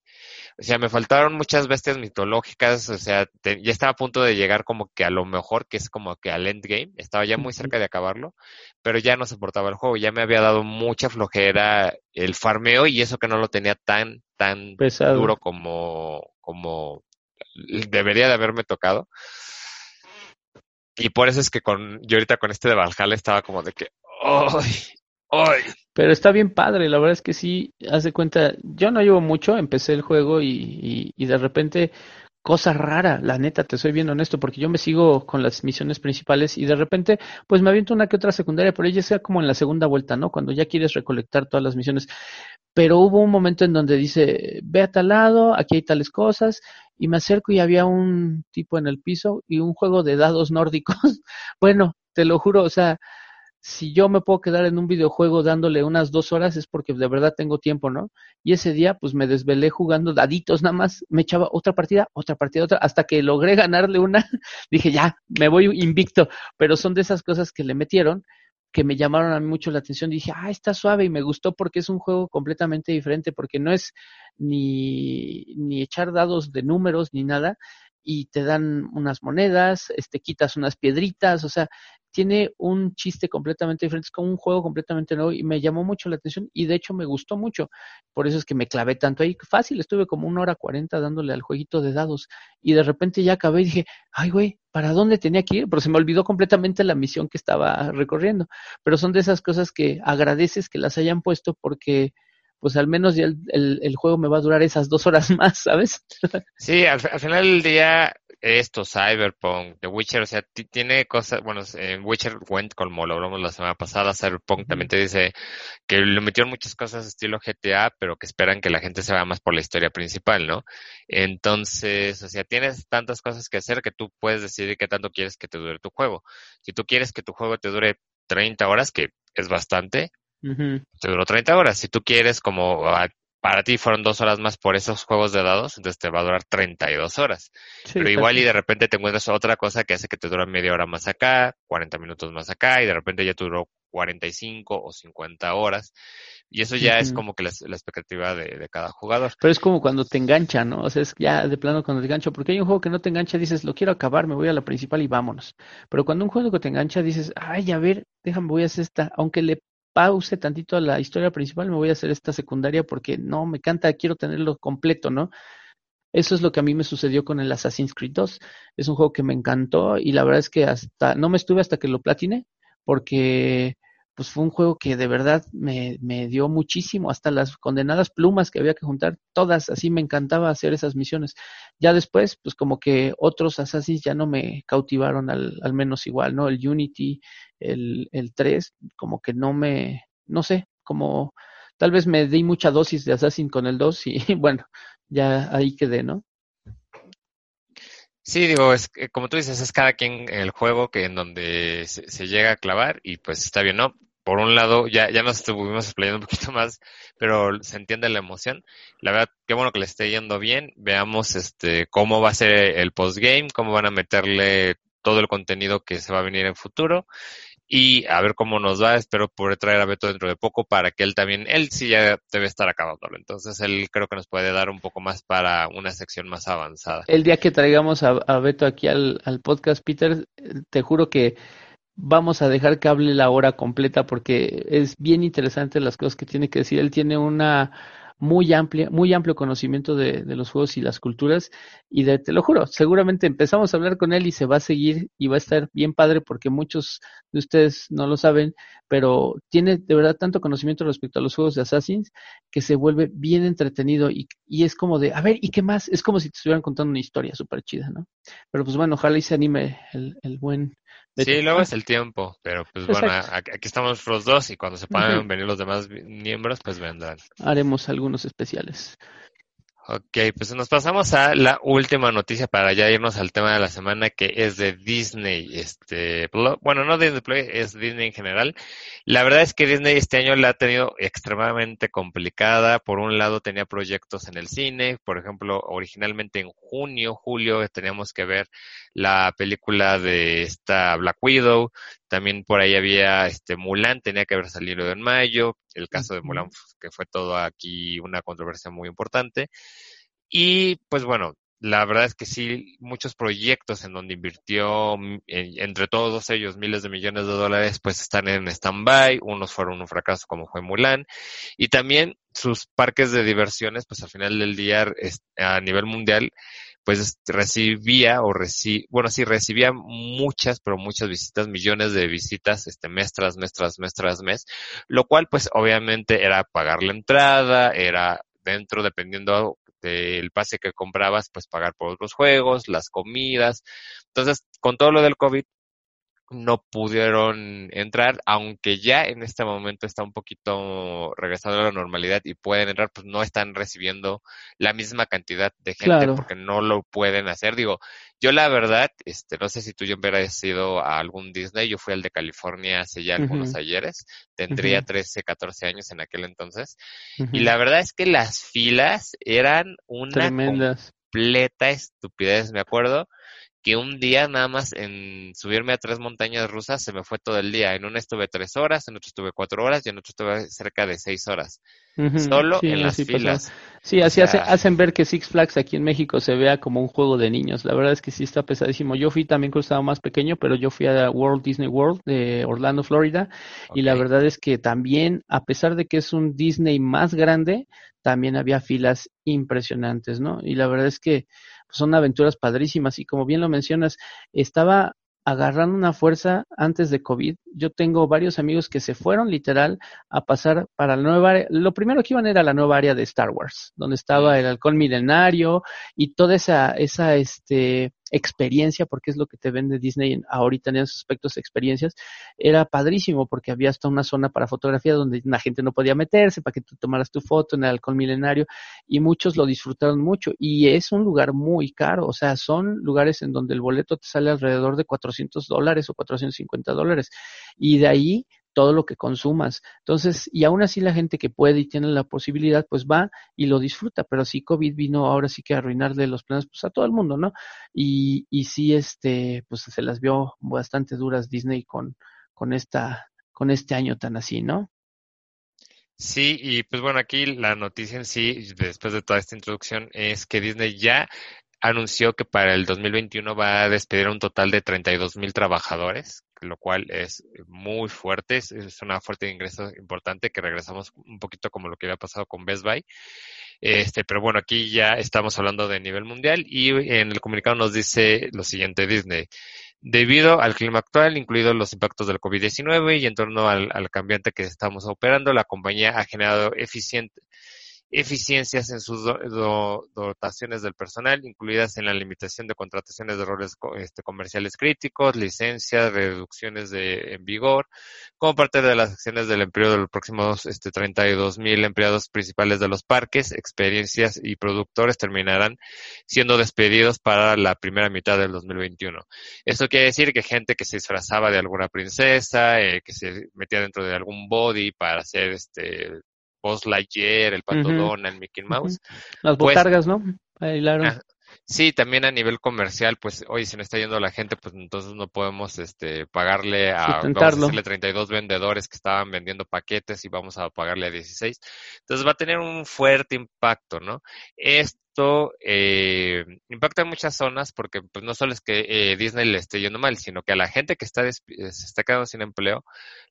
o sea, me faltaron muchas bestias mitológicas, o sea, te- ya estaba a punto de llegar como que a lo mejor, que es como que al endgame, estaba ya muy cerca de acabarlo, pero ya no soportaba el juego, ya me había dado mucha flojera el farmeo y eso que no lo tenía tan, tan Pesado. duro como, como debería de haberme tocado. Y por eso es que con, yo ahorita con este de Valhalla estaba como de que, ¡ay! ¡ay! Pero está bien padre, la verdad es que sí, haz de cuenta, yo no llevo mucho, empecé el juego y, y, y de repente, cosa rara, la neta, te soy bien honesto, porque yo me sigo con las misiones principales y de repente, pues me aviento una que otra secundaria, pero ella sea como en la segunda vuelta, ¿no? Cuando ya quieres recolectar todas las misiones. Pero hubo un momento en donde dice, ve a tal lado, aquí hay tales cosas, y me acerco y había un tipo en el piso y un juego de dados nórdicos. Bueno, te lo juro, o sea, si yo me puedo quedar en un videojuego dándole unas dos horas es porque de verdad tengo tiempo, ¿no? Y ese día pues me desvelé jugando daditos nada más, me echaba otra partida, otra partida, otra, hasta que logré ganarle una, dije ya, me voy invicto, pero son de esas cosas que le metieron que me llamaron a mí mucho la atención. Dije, ah, está suave y me gustó porque es un juego completamente diferente, porque no es ni, ni echar dados de números ni nada, y te dan unas monedas, este, quitas unas piedritas, o sea, tiene un chiste completamente diferente, es como un juego completamente nuevo y me llamó mucho la atención y de hecho me gustó mucho. Por eso es que me clavé tanto ahí. Fácil, estuve como una hora cuarenta dándole al jueguito de dados y de repente ya acabé y dije, ay güey, ¿para dónde tenía que ir? Pero se me olvidó completamente la misión que estaba recorriendo. Pero son de esas cosas que agradeces que las hayan puesto porque pues al menos ya el, el, juego me va a durar esas dos horas más, ¿sabes? Sí, al, al final del día, esto, Cyberpunk, The Witcher, o sea, tiene cosas, bueno, en Witcher went como lo hablamos la semana pasada, Cyberpunk también te dice que le metieron muchas cosas estilo GTA, pero que esperan que la gente se vaya más por la historia principal, ¿no? Entonces, o sea, tienes tantas cosas que hacer que tú puedes decidir qué tanto quieres que te dure tu juego. Si tú quieres que tu juego te dure 30 horas, que es bastante, uh -huh. te duró 30 horas. Si tú quieres como para ti fueron dos horas más por esos juegos de dados, entonces te va a durar 32 horas. Sí, Pero igual y de repente te encuentras otra cosa que hace que te dure media hora más acá, 40 minutos más acá, y de repente ya te duró 45 o 50 horas. Y eso ya uh -huh. es como que la, la expectativa de, de, cada jugador. Pero es como cuando te engancha, ¿no? O sea, es ya de plano cuando te engancha, porque hay un juego que no te engancha, dices, lo quiero acabar, me voy a la principal y vámonos. Pero cuando un juego que te engancha, dices, ay, a ver, déjame, voy a hacer esta, aunque le pause tantito a la historia principal, me voy a hacer esta secundaria porque no, me encanta, quiero tenerlo completo, ¿no? Eso es lo que a mí me sucedió con el Assassin's Creed 2. Es un juego que me encantó y la verdad es que hasta no me estuve hasta que lo platiné porque pues fue un juego que de verdad me, me dio muchísimo, hasta las condenadas plumas que había que juntar, todas, así me encantaba hacer esas misiones. Ya después, pues como que otros Assassins ya no me cautivaron al, al menos igual, ¿no? El Unity, el, el 3, como que no me, no sé, como tal vez me di mucha dosis de Assassin con el 2 y bueno, ya ahí quedé, ¿no? Sí, digo, es como tú dices, es cada quien el juego que en donde se, llega a clavar y pues está bien, ¿no? Por un lado, ya, ya nos estuvimos explayando un poquito más, pero se entiende la emoción. La verdad, qué bueno que le esté yendo bien. Veamos este cómo va a ser el postgame, cómo van a meterle todo el contenido que se va a venir en futuro y a ver cómo nos va. Espero poder traer a Beto dentro de poco para que él también, él sí ya debe estar acabándolo. Entonces él creo que nos puede dar un poco más para una sección más avanzada. El día que traigamos a, Beto aquí al, podcast, Peter, te juro que vamos a dejar que hable la hora completa porque es bien interesante las cosas que tiene que decir. Él tiene una muy amplia, muy amplio conocimiento de, de, los juegos y las culturas. Y de, te lo juro, seguramente empezamos a hablar con él y se va a seguir y va a estar bien padre porque muchos de ustedes no lo saben, pero tiene de verdad tanto conocimiento respecto a los juegos de Assassins que se vuelve bien entretenido y, y es como de, a ver, ¿y qué más? Es como si te estuvieran contando una historia súper chida, ¿no? Pero pues bueno, ojalá y se anime el, el buen Sí, luego es el tiempo, pero pues bueno, aquí estamos los dos y cuando se puedan venir los demás miembros, pues vendrán. Haremos algunos especiales. Ok, pues nos pasamos a la última noticia para ya irnos al tema de la semana que es de Disney. Este, bueno, no Disney Play, es Disney en general. La verdad es que Disney este año la ha tenido extremadamente complicada. Por un lado tenía proyectos en el cine, por ejemplo, originalmente en junio, julio teníamos que ver la película de esta Black Widow. También por ahí había este Mulan, tenía que haber salido en mayo. El caso de Mulan, que fue todo aquí una controversia muy importante. Y pues bueno, la verdad es que sí, muchos proyectos en donde invirtió mm, entre todos ellos miles de millones de dólares, pues están en stand-by, unos fueron un fracaso como fue Mulan, y también sus parques de diversiones, pues al final del día a nivel mundial, pues recibía o reci bueno, sí, recibía muchas, pero muchas visitas, millones de visitas, este, mes tras mes tras mes tras mes, lo cual pues obviamente era pagar la entrada, era dentro, dependiendo del pase que comprabas, pues pagar por otros juegos, las comidas. Entonces, con todo lo del COVID, no pudieron entrar, aunque ya en este momento está un poquito regresando a la normalidad y pueden entrar, pues no están recibiendo la misma cantidad de gente porque no lo pueden hacer. Digo, yo la verdad, este, no sé si tú yo hubieras ido a algún Disney, yo fui al de California hace ya algunos ayeres, tendría 13, 14 años en aquel entonces, y la verdad es que las filas eran una completa estupidez, me acuerdo que un día nada más en subirme a tres montañas rusas se me fue todo el día. En una estuve tres horas, en otro estuve cuatro horas y en otro estuve cerca de seis horas. Solo en las filas. Sí, así hacen ver que Six Flags aquí en México se vea como un juego de niños. La verdad es que sí está pesadísimo. Yo fui también cuando estaba más pequeño, pero yo fui a World Disney World de Orlando, Florida. Y la verdad es que también, a pesar de que es un Disney más grande, también había filas impresionantes, ¿no? Y la verdad es que son aventuras padrísimas y como bien lo mencionas, estaba agarrando una fuerza antes de COVID. Yo tengo varios amigos que se fueron literal a pasar para la nueva área. Lo primero que iban era la nueva área de Star Wars, donde estaba el halcón milenario y toda esa, esa, este, experiencia, porque es lo que te vende Disney ahorita en esos aspectos experiencias, era padrísimo porque había hasta una zona para fotografía donde la gente no podía meterse para que tú tomaras tu foto en el halcón milenario y muchos lo disfrutaron mucho y es un lugar muy caro, o sea, son lugares en donde el boleto te sale alrededor de 400 dólares o 450 dólares y de ahí todo lo que consumas. Entonces, y aún así la gente que puede y tiene la posibilidad, pues va y lo disfruta, pero si COVID vino ahora sí que a arruinarle los planes pues a todo el mundo, ¿no? Y, y sí, este, pues se las vio bastante duras Disney con, con esta, con este año tan así, ¿no? Sí, y pues bueno, aquí la noticia en sí, después de toda esta introducción, es que Disney ya anunció que para el 2021 va a despedir a un total de 32 mil trabajadores, lo cual es muy fuerte, es, una fuerte de ingreso importante que regresamos un poquito como lo que había pasado con Best Buy. Este, pero bueno, aquí ya estamos hablando de nivel mundial y en el comunicado nos dice lo siguiente Disney. Debido al clima actual, incluidos los impactos del COVID-19 y en torno al cambiante que estamos operando, la compañía ha generado eficiente, eficiencias en sus dotaciones del personal, incluidas en la limitación de contrataciones de roles este, comerciales críticos, licencias, reducciones de, en vigor, como parte de las acciones del empleo de los próximos este, 32 mil empleados principales de los parques, experiencias y productores terminarán siendo despedidos para la primera mitad del 2021. Esto quiere decir que gente que se disfrazaba de alguna princesa, eh, que se metía dentro de algún body para hacer este Buzz Lightyear, el Pato Donald, Mickey Mouse. Las pues, botargas, ¿no? sí, también a nivel comercial, pues, oye, si no está yendo la gente, pues entonces no podemos este, pagarle a, vamos a decirle 32 vendedores que estaban vendiendo paquetes y vamos a pagarle a 16. Entonces va a tener un fuerte impacto, ¿no? Esto eh, impacta en muchas zonas porque pues no solo es que eh, Disney le esté yendo mal, sino que a la gente que está se está quedando sin empleo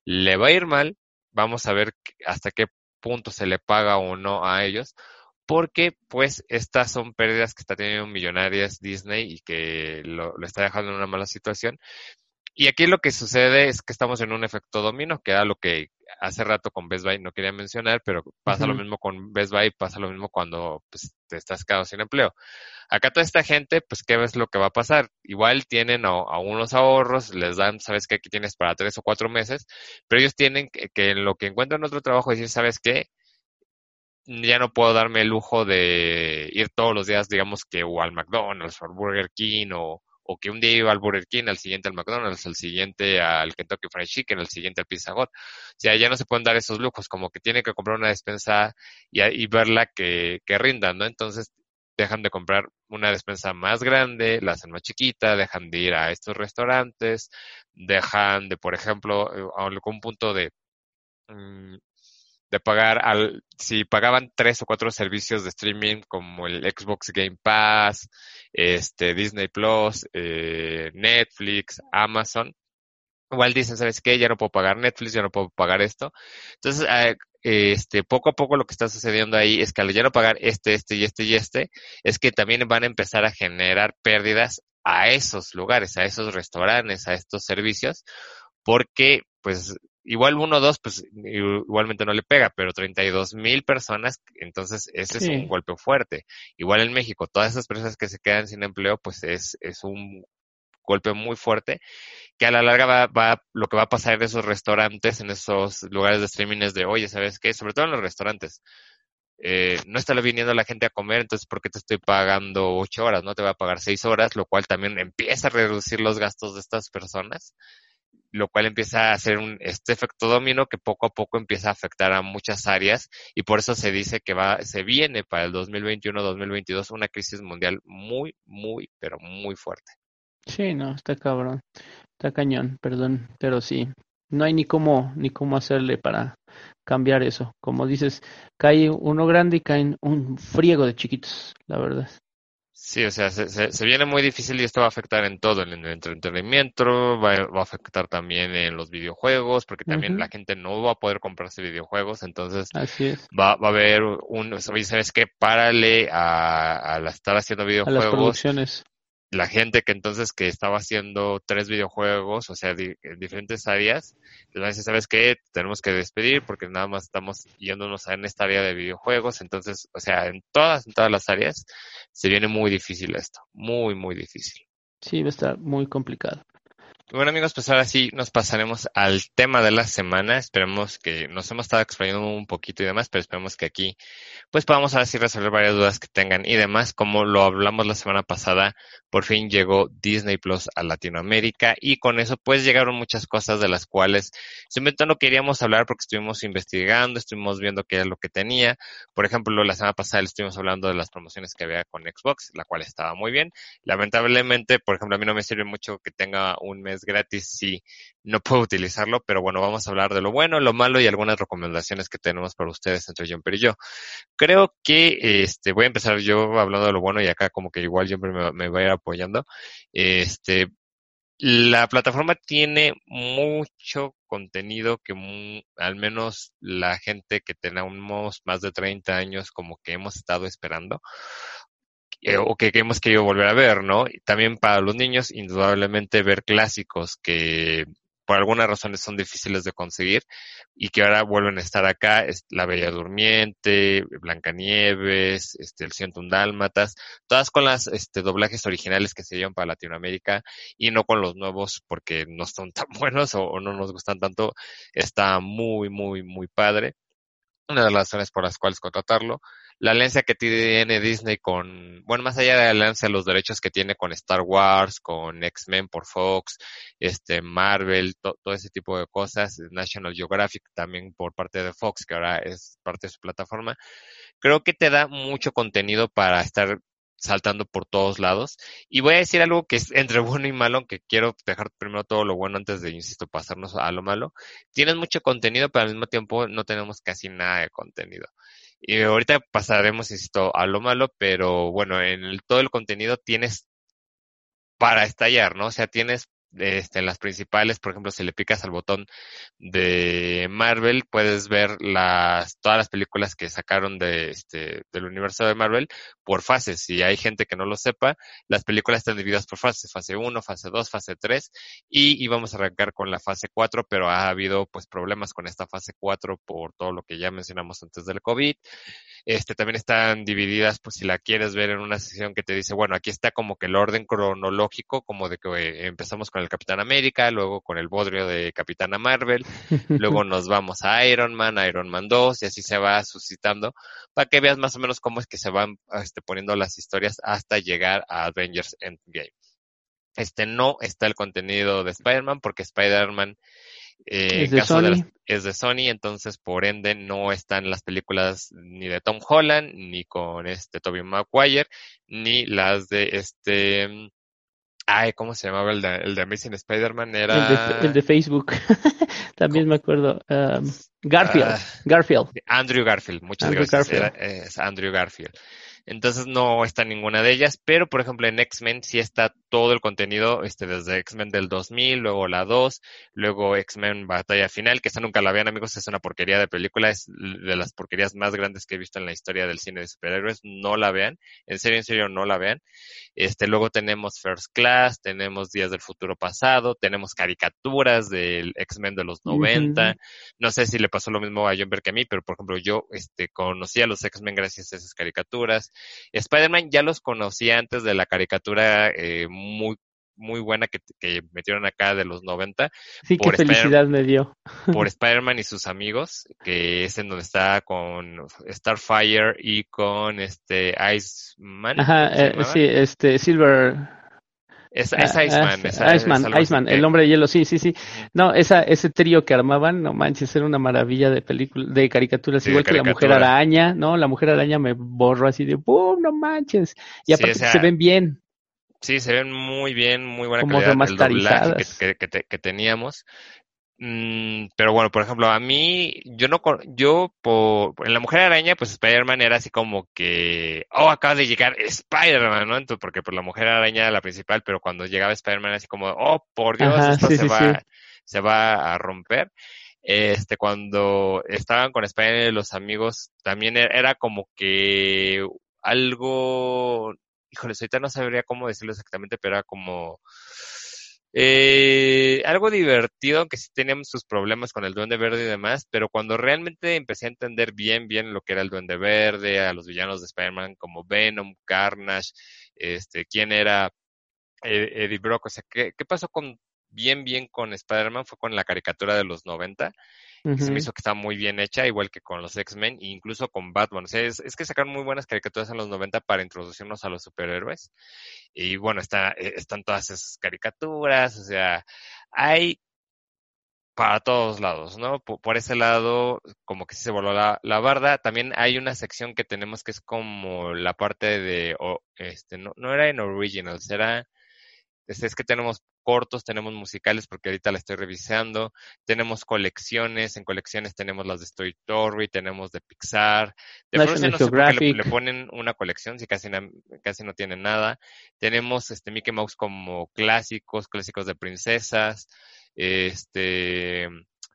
le va a ir mal. Vamos a ver hasta qué punto se le paga o no a ellos, porque pues estas son pérdidas que está teniendo millonarias Disney y que lo, está dejando en una mala situación. Y aquí lo que sucede es que estamos en un efecto domino, que era lo que hace rato con Best Buy no quería mencionar, pero pasa lo mismo con Best Buy, pasa lo mismo cuando pues, te estás quedado sin empleo. Acá toda esta gente, pues, ¿qué ves lo que va a pasar? Igual tienen a, unos ahorros, les dan, sabes que aquí tienes para tres o cuatro meses, pero ellos tienen que, que en lo que encuentran otro trabajo decir, ¿sabes qué? ya no puedo darme el lujo de ir todos los días, digamos que o al McDonald's o al Burger King o, o que un día iba al Burger King, al siguiente al McDonald's, al siguiente al Kentucky Fried Chicken, al siguiente al Pizza Hut. O sea, ya no se pueden dar esos lujos, como que tiene que comprar una despensa y, y verla que, que rinda, ¿no? Entonces dejan de comprar una despensa más grande, la hacen más chiquita, dejan de ir a estos restaurantes, dejan de, por ejemplo, eh, a algún punto de mm, de pagar al, si pagaban tres o cuatro servicios de streaming como el Xbox Game Pass, este, Disney Plus, eh, Netflix, Amazon, igual dicen, ¿sabes qué? Ya no puedo pagar Netflix, ya no puedo pagar esto. Entonces, eh, este, poco a poco lo que está sucediendo ahí es que al ya no pagar este, este y este y este, es que también van a empezar a generar pérdidas a esos lugares, a esos restaurantes, a estos servicios, porque pues igual uno o dos, pues igualmente no le pega, pero 32 mil personas, entonces ese es un golpe fuerte. Igual en México, todas esas personas que se quedan sin empleo, pues es, es un golpe muy fuerte, que a la larga va, va, lo que va a pasar en esos restaurantes, en esos lugares de streaming es de, oye, ¿sabes qué? Sobre todo en los restaurantes. Eh, no está viniendo la gente a comer, entonces ¿por qué te estoy pagando ocho horas? No te va a pagar seis horas, lo cual también empieza a reducir los gastos de estas personas lo cual empieza a hacer un, este efecto domino que poco a poco empieza a afectar a muchas áreas y por eso se dice que va, se viene para el 2021-2022 una crisis mundial muy, muy, pero muy fuerte. Sí, no, está cabrón, está cañón, perdón, pero sí, no hay ni cómo, ni cómo hacerle para cambiar eso. Como dices, cae uno grande y caen un friego de chiquitos, la verdad. Sí, o sea, se, se, viene muy difícil y esto va a afectar en todo, en el entretenimiento, va, a afectar también en los videojuegos, porque también la gente no va a poder comprarse videojuegos, entonces va, va a haber un, ¿sabes qué? Párale a, a estar haciendo videojuegos. A las producciones la gente que entonces que estaba haciendo tres videojuegos, o sea, en diferentes áreas, les decir, ¿sabes qué? Tenemos que despedir porque nada más estamos yéndonos en esta área de videojuegos. Entonces, o sea, en todas, en todas las áreas, se viene muy difícil esto. Muy, muy difícil. Sí, va a estar muy complicado. Bueno amigos, pues ahora sí nos pasaremos al tema de la semana. Esperemos que nos hemos estado explayando un poquito y demás, pero esperemos que aquí pues podamos ahora sí resolver varias dudas que tengan y demás. Como lo hablamos la semana pasada, por fin llegó Disney Plus a Latinoamérica y con eso pues llegaron muchas cosas de las cuales simplemente no queríamos hablar porque estuvimos investigando, estuvimos viendo qué era lo que tenía. Por ejemplo, la semana pasada estuvimos hablando de las promociones que había con Xbox, la cual estaba muy bien. Lamentablemente, por ejemplo, a mí no me sirve mucho que tenga un mes gratis si no puedo utilizarlo, pero bueno, vamos a hablar de lo bueno, lo malo y algunas recomendaciones que tenemos para ustedes entre Jumper y yo. Creo que este voy a empezar yo hablando de lo bueno y acá como que igual Jumper me, me va a ir apoyando. Este, la plataforma tiene mucho contenido que al menos la gente que tenemos más de 30 años como que hemos estado esperando. Eh, o que hemos querido volver a ver, ¿no? También para los niños, indudablemente ver clásicos que por algunas razones son difíciles de conseguir y que ahora vuelven a estar acá, es La Bella Durmiente, Blancanieves, este, El Ciento Dálmatas, todas con las este, doblajes originales que se llevan para Latinoamérica y no con los nuevos porque no son tan buenos o no nos gustan tanto, está muy, muy, muy padre una de las razones por las cuales contratarlo. La alianza que tiene Disney con, bueno, más allá de la alianza, los derechos que tiene con Star Wars, con X-Men por Fox, este, Marvel, todo ese tipo de cosas, National Geographic también por parte de Fox, que ahora es parte de su plataforma. Creo que te da mucho contenido para estar saltando por todos lados. Y voy a decir algo que es entre bueno y malo, que quiero dejar primero todo lo bueno antes de, insisto, pasarnos a lo malo. Tienes mucho contenido, pero al mismo tiempo no tenemos casi nada de contenido. Y ahorita pasaremos, insisto, a lo malo, pero bueno, en el, todo el contenido tienes para estallar, ¿no? O sea, tienes este, en las principales, por ejemplo, si le picas al botón de Marvel, puedes ver las, todas las películas que sacaron de, este, del universo de Marvel por fases. Si hay gente que no lo sepa, las películas están divididas por fases, fase 1, fase 2, fase 3, y íbamos a arrancar con la fase 4, pero ha habido pues problemas con esta fase 4 por todo lo que ya mencionamos antes del COVID. Este, también están divididas, pues si la quieres ver en una sesión que te dice, bueno, aquí está como que el orden cronológico, como de que eh, empezamos con el Capitán América, luego con el bodrio de Capitana Marvel, luego nos vamos a Iron Man, Iron Man 2, y así se va suscitando, para que veas más o menos cómo es que se van este, poniendo las historias hasta llegar a Avengers Endgame. Este no está el contenido de Spider-Man, porque Spider-Man eh, ¿Es, de Sony? es de Sony, entonces por ende no están las películas ni de Tom Holland, ni con este Tobey Maguire, ni las de este Ay, ¿cómo se llamaba el de, el de Amazing Spider-Man? Era... El de, Facebook. También me acuerdo. Um, Garfield. Ah, Garfield. Andrew Garfield. Muchas gracias. es Andrew Garfield. Entonces no está ninguna de ellas, pero por ejemplo en X-Men sí está todo el contenido, este, desde X-Men del 2000, luego la 2, luego X-Men Batalla Final, que esta nunca la vean amigos, es una porquería de película, es de las porquerías más grandes que he visto en la historia del cine de superhéroes, no la vean, en serio, en serio, no la vean. Este, luego tenemos First Class, tenemos Días del Futuro Pasado, tenemos caricaturas del X-Men de los 90, no sé si le pasó lo mismo a John Berg que a mí, pero por ejemplo yo, este, conocí a los X-Men gracias a esas caricaturas, Spider-Man ya los conocía antes de la caricatura eh, muy muy buena que, metieron acá de los 90. Sí, qué felicidad me dio. Por Spider-Man y sus amigos, que es en donde está con Starfire y con este Iceman. Ajá, eh, sí, este Silver. Es, es ah, Iceman. Iceman, Iceman el hombre de hielo, sí, sí, sí. No, esa, ese trío que armaban, no manches, era una maravilla de película, de caricaturas, igual que la Mujer Araña, ¿no? La Mujer Araña me borró así de, ¡pum! No manches. Y aparte se ven bien. Sí, se ven muy bien, muy buena Como calidad el doblaje que, que, que, teníamos. Mm, pero bueno, por ejemplo, a mí, yo no, yo por, en La Mujer Araña, pues Spider-Man era así como que, oh, acaba de llegar Spider-Man, ¿no? Entonces, porque por La Mujer Araña era la principal, pero cuando llegaba Spider-Man así como, oh, por Dios, esto se va, se va a romper. Este, cuando estaban con Spider-Man y los amigos, también e-, era como que algo, híjole, ahorita no sabría cómo decirlo exactamente, pero era como, eh, algo divertido, aunque sí teníamos sus problemas con el Duende Verde y demás, pero cuando realmente empecé a entender bien, bien lo que era el Duende Verde, a los villanos de Spider-Man como Venom, Carnage, este, quién era eh, Eddie Brock, o sea, ¿qué, qué pasó con bien, bien con Spider-Man? Fue con la caricatura de los 90 se me hizo que está muy bien hecha, igual que con los X-Men e incluso con Batman. O sea, es, que sacaron muy buenas caricaturas en los 90 para introducirnos a los superhéroes. Y bueno, está, eh, están todas esas caricaturas, o sea, hay para todos lados, ¿no? Por, ese lado, como que sí se voló la, la, barda. También hay una sección que tenemos que es como la parte de, este, no, no era en Originals, era es que tenemos cortos, tenemos musicales porque ahorita la estoy revisando, tenemos colecciones, en colecciones tenemos las de Story Story, tenemos de Pixar, de Frozen no sé por qué le, ponen una colección si casi, casi no tienen nada, tenemos este Mickey Mouse como clásicos, clásicos de princesas, este,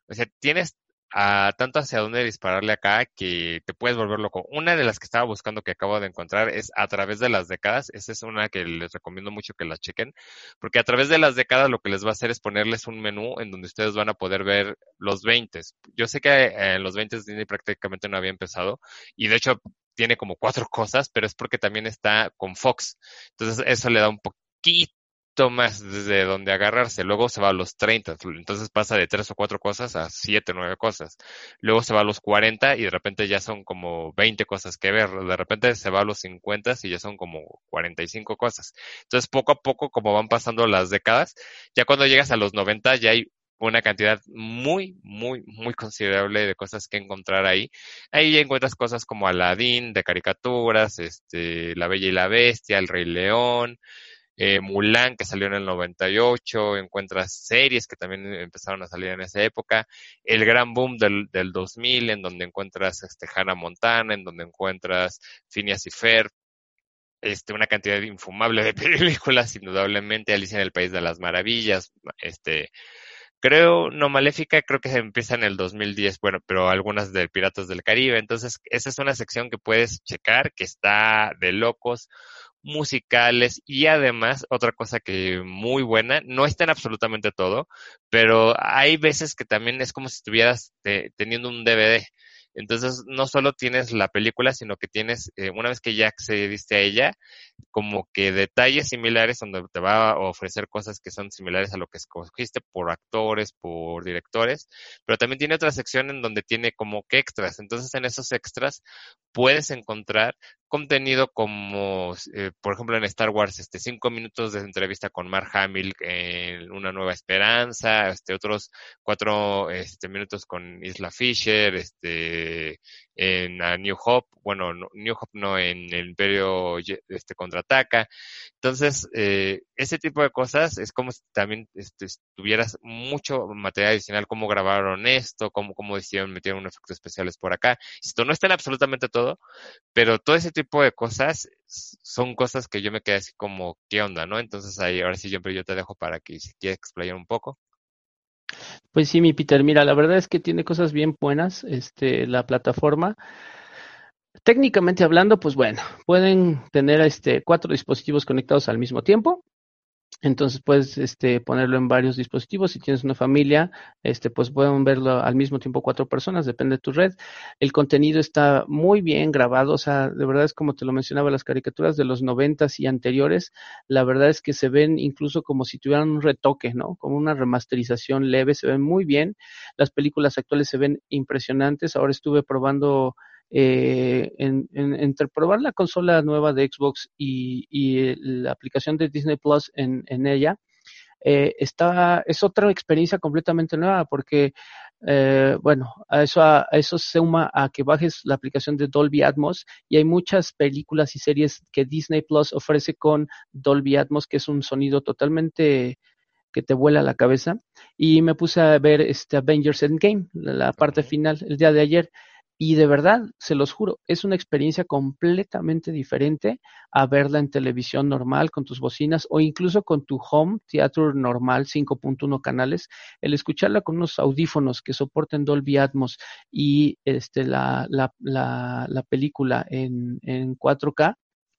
o sea, tienes a tanto hacia dónde dispararle acá que te puedes volver loco. Una de las que estaba buscando que acabo de encontrar es a través de las décadas. Esa es una que les recomiendo mucho que la chequen, porque a través de las décadas lo que les va a hacer es ponerles un menú en donde ustedes van a poder ver los 20. Yo sé que eh, en los 20 Disney prácticamente no había empezado y de hecho tiene como cuatro cosas, pero es porque también está con Fox. Entonces eso le da un poquito más desde donde agarrarse. Luego se va a los 30, entonces pasa de tres o cuatro cosas a siete, nueve cosas. Luego se va a los 40 y de repente ya son como 20 cosas que ver. De repente se va a los 50 y ya son como 45 cosas. Entonces poco a poco, como van pasando las décadas, ya cuando llegas a los 90 ya hay una cantidad muy, muy, muy considerable de cosas que encontrar ahí. Ahí ya encuentras cosas como Aladdin, de caricaturas, este, La Bella y la Bestia, El Rey León, eh, Mulan, que salió en el 98, encuentras series que también empezaron a salir en esa época, el gran boom del, del 2000, en donde encuentras este, Hannah Montana, en donde encuentras Phineas y Ferb, este, una cantidad infumable de películas, indudablemente, Alicia en el País de las Maravillas, este, creo, no Maléfica, creo que se empieza en el 2010, bueno, pero algunas de Piratas del Caribe, entonces esa es una sección que puedes checar, que está de locos, musicales y además otra cosa que muy buena, no está en absolutamente todo, pero hay veces que también es como si estuvieras teniendo un DVD. Entonces, no solo tienes la película, sino que tienes, eh, una vez que ya accediste a ella, como que detalles similares donde te va a ofrecer cosas que son similares a lo que escogiste por actores, por directores, pero también tiene otra sección en donde tiene como que extras. Entonces, en esos extras puedes encontrar contenido como, eh, por ejemplo, en Star Wars, este, cinco minutos de entrevista con Mark Hamill en Una Nueva Esperanza, este, otros cuatro, este, minutos con Isla Fisher, este, en New Hope, bueno, New Hope no, en el Imperio, este, contraataca. Entonces, eh, ese tipo de cosas es como si también este, tuvieras mucho material adicional, cómo grabaron esto, cómo, cómo decidieron meter unos efectos especiales por acá. Esto no está en absolutamente todo, pero todo ese tipo de cosas son cosas que yo me quedé así como, ¿qué onda, no? Entonces ahí, ahora sí, yo, yo te dejo para que si quieres explayar un poco. Pues sí, mi Peter, mira, la verdad es que tiene cosas bien buenas, este, la plataforma. Técnicamente hablando, pues bueno, pueden tener este cuatro dispositivos conectados al mismo tiempo. Entonces puedes este, ponerlo en varios dispositivos. Si tienes una familia, este, pues pueden verlo al mismo tiempo cuatro personas, depende de tu red. El contenido está muy bien grabado, o sea, de verdad es como te lo mencionaba, las caricaturas de los noventas y anteriores, la verdad es que se ven incluso como si tuvieran un retoque, ¿no? Como una remasterización leve, se ven muy bien. Las películas actuales se ven impresionantes. Ahora estuve probando eh, en, entre probar la consola nueva de Xbox y, la aplicación de Disney Plus en, ella, eh, está, es otra experiencia completamente nueva porque, eh, bueno, a eso, a, eso se suma a que bajes la aplicación de Dolby Atmos y hay muchas películas y series que Disney Plus ofrece con Dolby Atmos, que es un sonido totalmente que te vuela la cabeza. Y me puse a ver este Avengers Endgame, la parte final, el día de ayer. Y de verdad, se los juro, es una experiencia completamente diferente a verla en televisión normal con tus bocinas o incluso con tu home theater normal 5.1 canales. El escucharla con unos audífonos que soporten Dolby Atmos y este, la, la, la, la película en, en 4K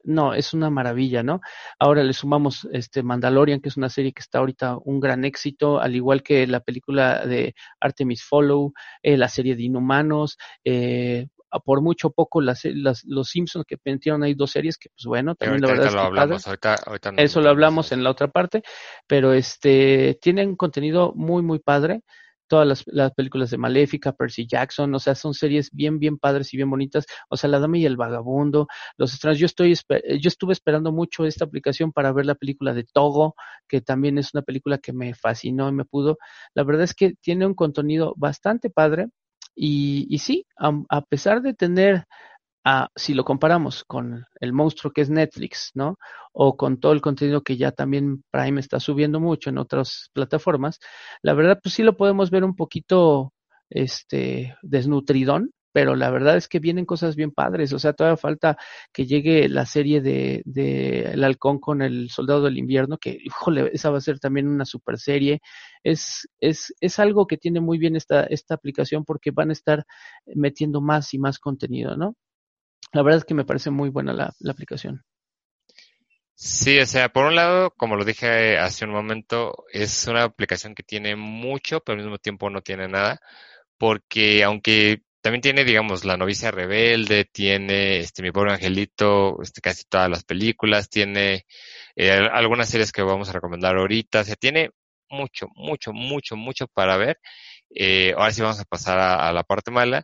no, es una maravilla, ¿no? Ahora le sumamos este Mandalorian, que es una serie que está ahorita un gran éxito, al igual que la película de Artemis Follow, eh, la serie de Inhumanos, eh, por mucho poco las, los Simpsons que metieron ahí dos series que pues bueno también la verdad es que hablamos, eso lo hablamos en la otra parte pero este tienen contenido muy muy padre todas las, las, películas de Maléfica, Percy Jackson, o sea, son series bien, bien padres y bien bonitas. O sea, La Dama y el Vagabundo, Los Extraños. Yo, estoy, yo estuve esperando mucho esta aplicación para ver la película de Togo, que también es una película que me fascinó y me pudo. La verdad es que tiene un contenido bastante padre. Y, y sí, a pesar de tener si lo comparamos con el monstruo que es Netflix, ¿no? O con todo el contenido que ya también Prime está subiendo mucho en otras plataformas, la verdad, pues sí lo podemos ver un poquito, este, desnutridón, pero la verdad es que vienen cosas bien padres, o sea, todavía falta que llegue la serie de, de El Halcón con el Soldado del Invierno, que, híjole, esa va a ser también una super serie. Es, es, es algo que tiene muy bien esta, esta aplicación porque van a estar metiendo más y más contenido, ¿no? La verdad es que me parece muy buena la, aplicación. Sí, o sea, por un lado, como lo dije hace un momento, es una aplicación que tiene mucho, pero al mismo tiempo no tiene nada, porque aunque también tiene, digamos, La novicia rebelde, tiene este Mi pobre angelito, este, casi todas las películas, tiene eh, algunas series que vamos a recomendar ahorita, o sea, tiene mucho, mucho, mucho, mucho para ver. Eh, ahora sí vamos a pasar a la parte mala,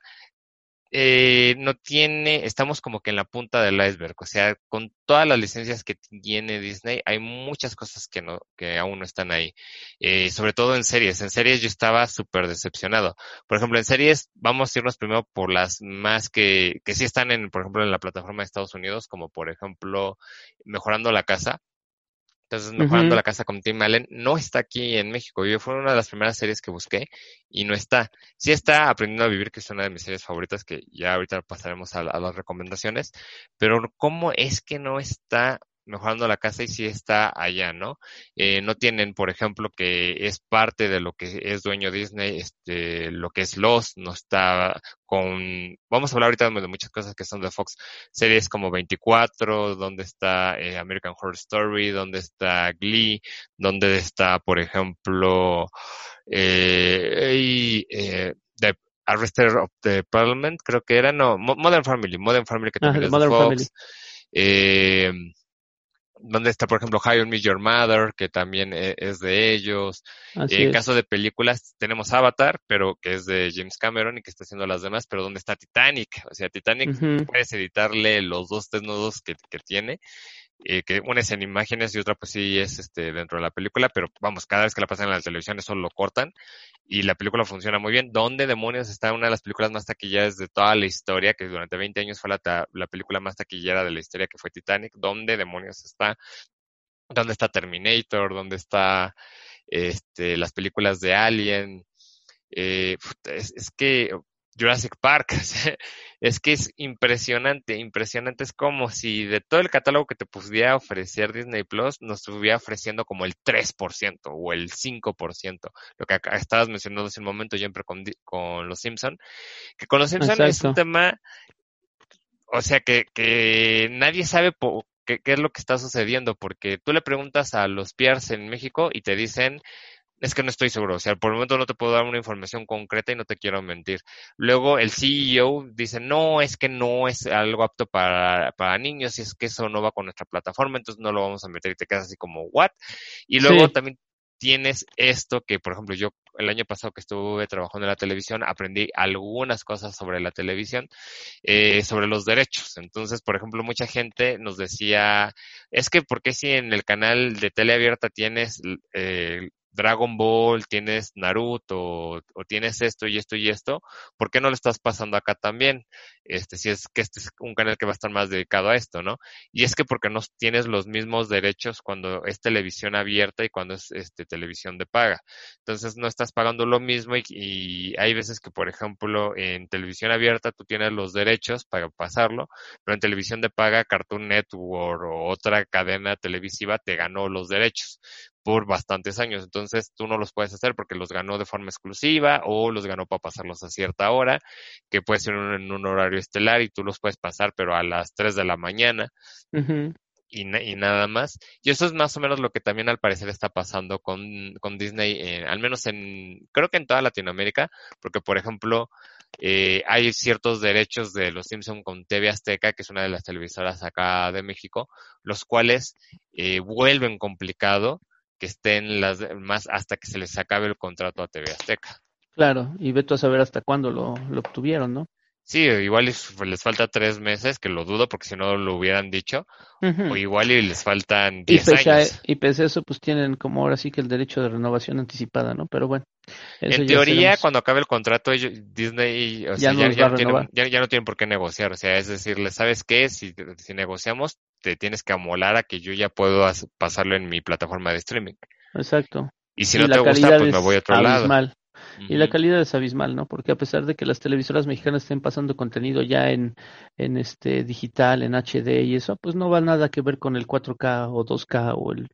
eh, no tiene, estamos como que en la punta del iceberg, o sea, con todas las licencias que tiene Disney, hay muchas cosas que no, que aún no están ahí, eh, sobre todo en series, en series yo estaba súper decepcionado, por ejemplo, en series vamos a irnos primero por las más que, que sí están en, por ejemplo, en la plataforma de Estados Unidos, como por ejemplo, Mejorando la Casa, entonces, Mejorando la Casa con Tim Allen no está aquí en México. Yo fue una de las primeras series que busqué y no está. Sí está Aprendiendo a Vivir, que es una de mis series favoritas, que ya ahorita pasaremos a las recomendaciones. Pero, ¿cómo es que no está mejorando la casa y si está allá, ¿no? Eh, no tienen, por ejemplo, que es parte de lo que es dueño Disney, este, lo que es Lost, no está con, vamos a hablar ahorita de muchas cosas que son de Fox, series como 24, donde está eh, American Horror Story, donde está Glee, donde está, por ejemplo, eh, eh, The Arrested of the Parliament, creo que era, no, Modern Family, Modern Family que también es de Fox. Eh, donde está, por ejemplo, I Met Your Mother, que también e, es de ellos. en caso de películas, tenemos Avatar, pero que es de James Cameron y que está haciendo las demás, pero ¿dónde está Titanic? O sea, Titanic puedes editarle los dos desnudos que, que tiene eh, que una es en imágenes y otra pues sí es este dentro de la película, pero vamos, cada vez que la pasan en la televisión eso lo cortan y la película funciona muy bien. ¿Dónde demonios está una de las películas más taquilleras de toda la historia, que durante 20 años fue la, la película más taquillera de la historia que fue Titanic? ¿Dónde demonios está? ¿Dónde está Terminator? ¿Dónde está este, las películas de Alien? Eh, es, es que Jurassic Park. es que es impresionante, impresionante. Es como si de todo el catálogo que te pudiera ofrecer Disney Plus, nos estuviera ofreciendo como el 3% o el 5%. Lo que acá estabas mencionando hace un momento, siempre con, con Los Simpson. Que con Los Simpson es un tema, o sea, que, que nadie sabe qué, qué es lo que está sucediendo, porque tú le preguntas a los Piers en México y te dicen es que no estoy seguro, o sea, por el momento no te puedo dar una información concreta y no te quiero mentir. Luego el CEO dice, no, es que no es algo apto para, para niños y es que eso no va con nuestra plataforma, entonces no lo vamos a meter y te quedas así como, ¿what? Y luego también tienes esto que, por ejemplo, yo el año pasado que estuve trabajando en la televisión, aprendí algunas cosas sobre la televisión, eh, sobre los derechos. Entonces, por ejemplo, mucha gente nos decía, es que, ¿por qué si en el canal de tele abierta tienes eh, Dragon Ball, tienes Naruto, o, tienes esto y esto y esto, ¿por qué no lo estás pasando acá también? Este, si es que este es un canal que va a estar más dedicado a esto, ¿no? Y es que porque no tienes los mismos derechos cuando es televisión abierta y cuando es este, televisión de paga. Entonces no estás pagando lo mismo y, y hay veces que, por ejemplo, en televisión abierta tú tienes los derechos para pasarlo, pero en televisión de paga, Cartoon Network o otra cadena televisiva te ganó los derechos por bastantes años. Entonces tú no los puedes hacer porque los ganó de forma exclusiva o los ganó para pasarlos a cierta hora, que puede ser en un horario estelar y tú los puedes pasar pero a las 3 de la mañana. Y, y, nada más. Y eso es más o menos lo que también al parecer está pasando con, con Disney, eh, al menos en, creo que en toda Latinoamérica, porque por ejemplo, eh, hay ciertos derechos de los Simpson con TV Azteca, que es una de las televisoras acá de México, los cuales eh, vuelven complicado que estén las más hasta que se les acabe el contrato a TV Azteca. Claro, y veto a saber hasta cuándo lo, lo obtuvieron, ¿no? Sí, igual les, falta tres meses, que lo dudo porque si no lo hubieran dicho, o igual y les faltan diez años. Y pese a eso, pues tienen como ahora sí que el derecho de renovación anticipada, ¿no? Pero bueno. En teoría, cuando acabe el contrato, Disney o sea, ya, ya, no tienen, ya, no tienen por qué negociar, o sea, es decirle, ¿sabes qué? Si, si negociamos, te tienes que amolar a que yo ya puedo pasarlo en mi plataforma de streaming. Exacto. Y si no te gusta, pues me voy a otro lado. Y la calidad es abismal, ¿no? Porque a pesar de que las televisoras mexicanas estén pasando contenido ya en, en este digital, en HD y eso, pues no va nada que ver con el 4K o 2K o el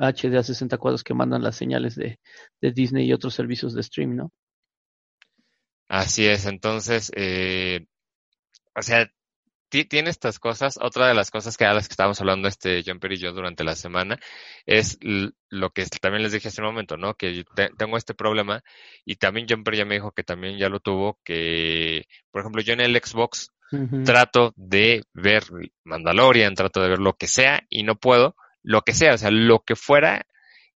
HD a 60 cuadros que mandan las señales de, de Disney y otros servicios de stream, ¿no? Así es, entonces, eh, o sea, tiene estas cosas. Otra de las cosas que a las que estábamos hablando este Jumper y yo durante la semana es lo que también les dije hace un momento, ¿no? Que tengo este problema y también Jumper ya me dijo que también ya lo tuvo, que, por ejemplo, yo en el Xbox trato de ver Mandalorian, trato de ver lo que sea y no puedo, lo que sea, o sea, lo que fuera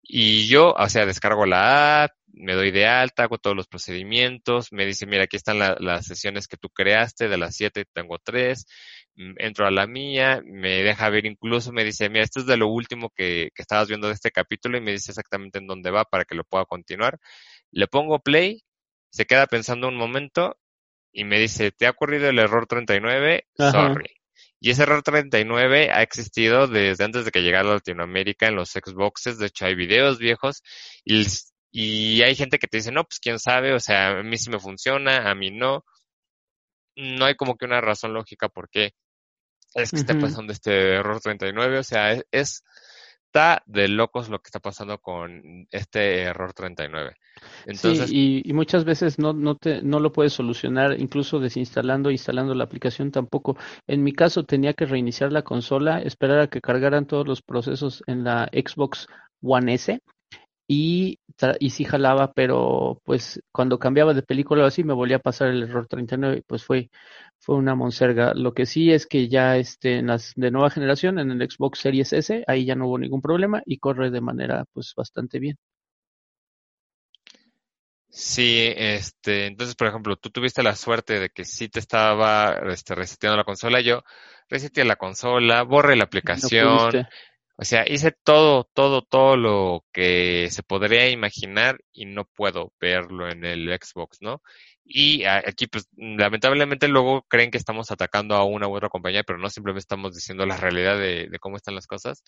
y yo, o sea, descargo la app, me doy de alta, hago todos los procedimientos, me dice, mira, aquí están las sesiones que tú creaste, de las siete tengo tres, mm, entro a la mía, me deja ver incluso, me dice, mira, esto es de lo último que, que estabas viendo de este capítulo y me dice exactamente en dónde va para que lo pueda continuar. Le pongo play, se queda pensando un momento y me dice, ¿te ha ocurrido el error 39? Sorry. Y ese error 39 ha existido desde antes de que llegara a Latinoamérica en los Xboxes. De hecho, hay videos viejos y y hay gente que te dice, no, pues quién sabe, o sea, a mí sí me funciona, a mí no. No hay como que una razón lógica por qué es que esté pasando este error 39, o sea, es, está de locos lo que está pasando con este error 39. Entonces, sí, y, muchas veces no, no, te, no lo puedes solucionar, incluso desinstalando, instalando la aplicación tampoco. En mi caso tenía que reiniciar la consola, esperar a que cargaran todos los procesos en la Xbox One S y, y sí jalaba, pero pues cuando cambiaba de película o así me volvía a pasar el error 39, pues fue, fue una monserga. Lo que sí es que ya este, en las de nueva generación, en el Xbox Series S, ahí ya no hubo ningún problema y corre de manera pues bastante bien. Sí, este, entonces, por ejemplo, tú tuviste la suerte de que sí te estaba este, reseteando la consola, yo reseteé la consola, borré la aplicación, o sea, hice todo, todo, todo lo que se podría imaginar y no puedo verlo en el Xbox, ¿no? Y aquí, pues, lamentablemente luego creen que estamos atacando a una u otra compañía, pero no simplemente estamos diciendo la realidad de, cómo están las cosas.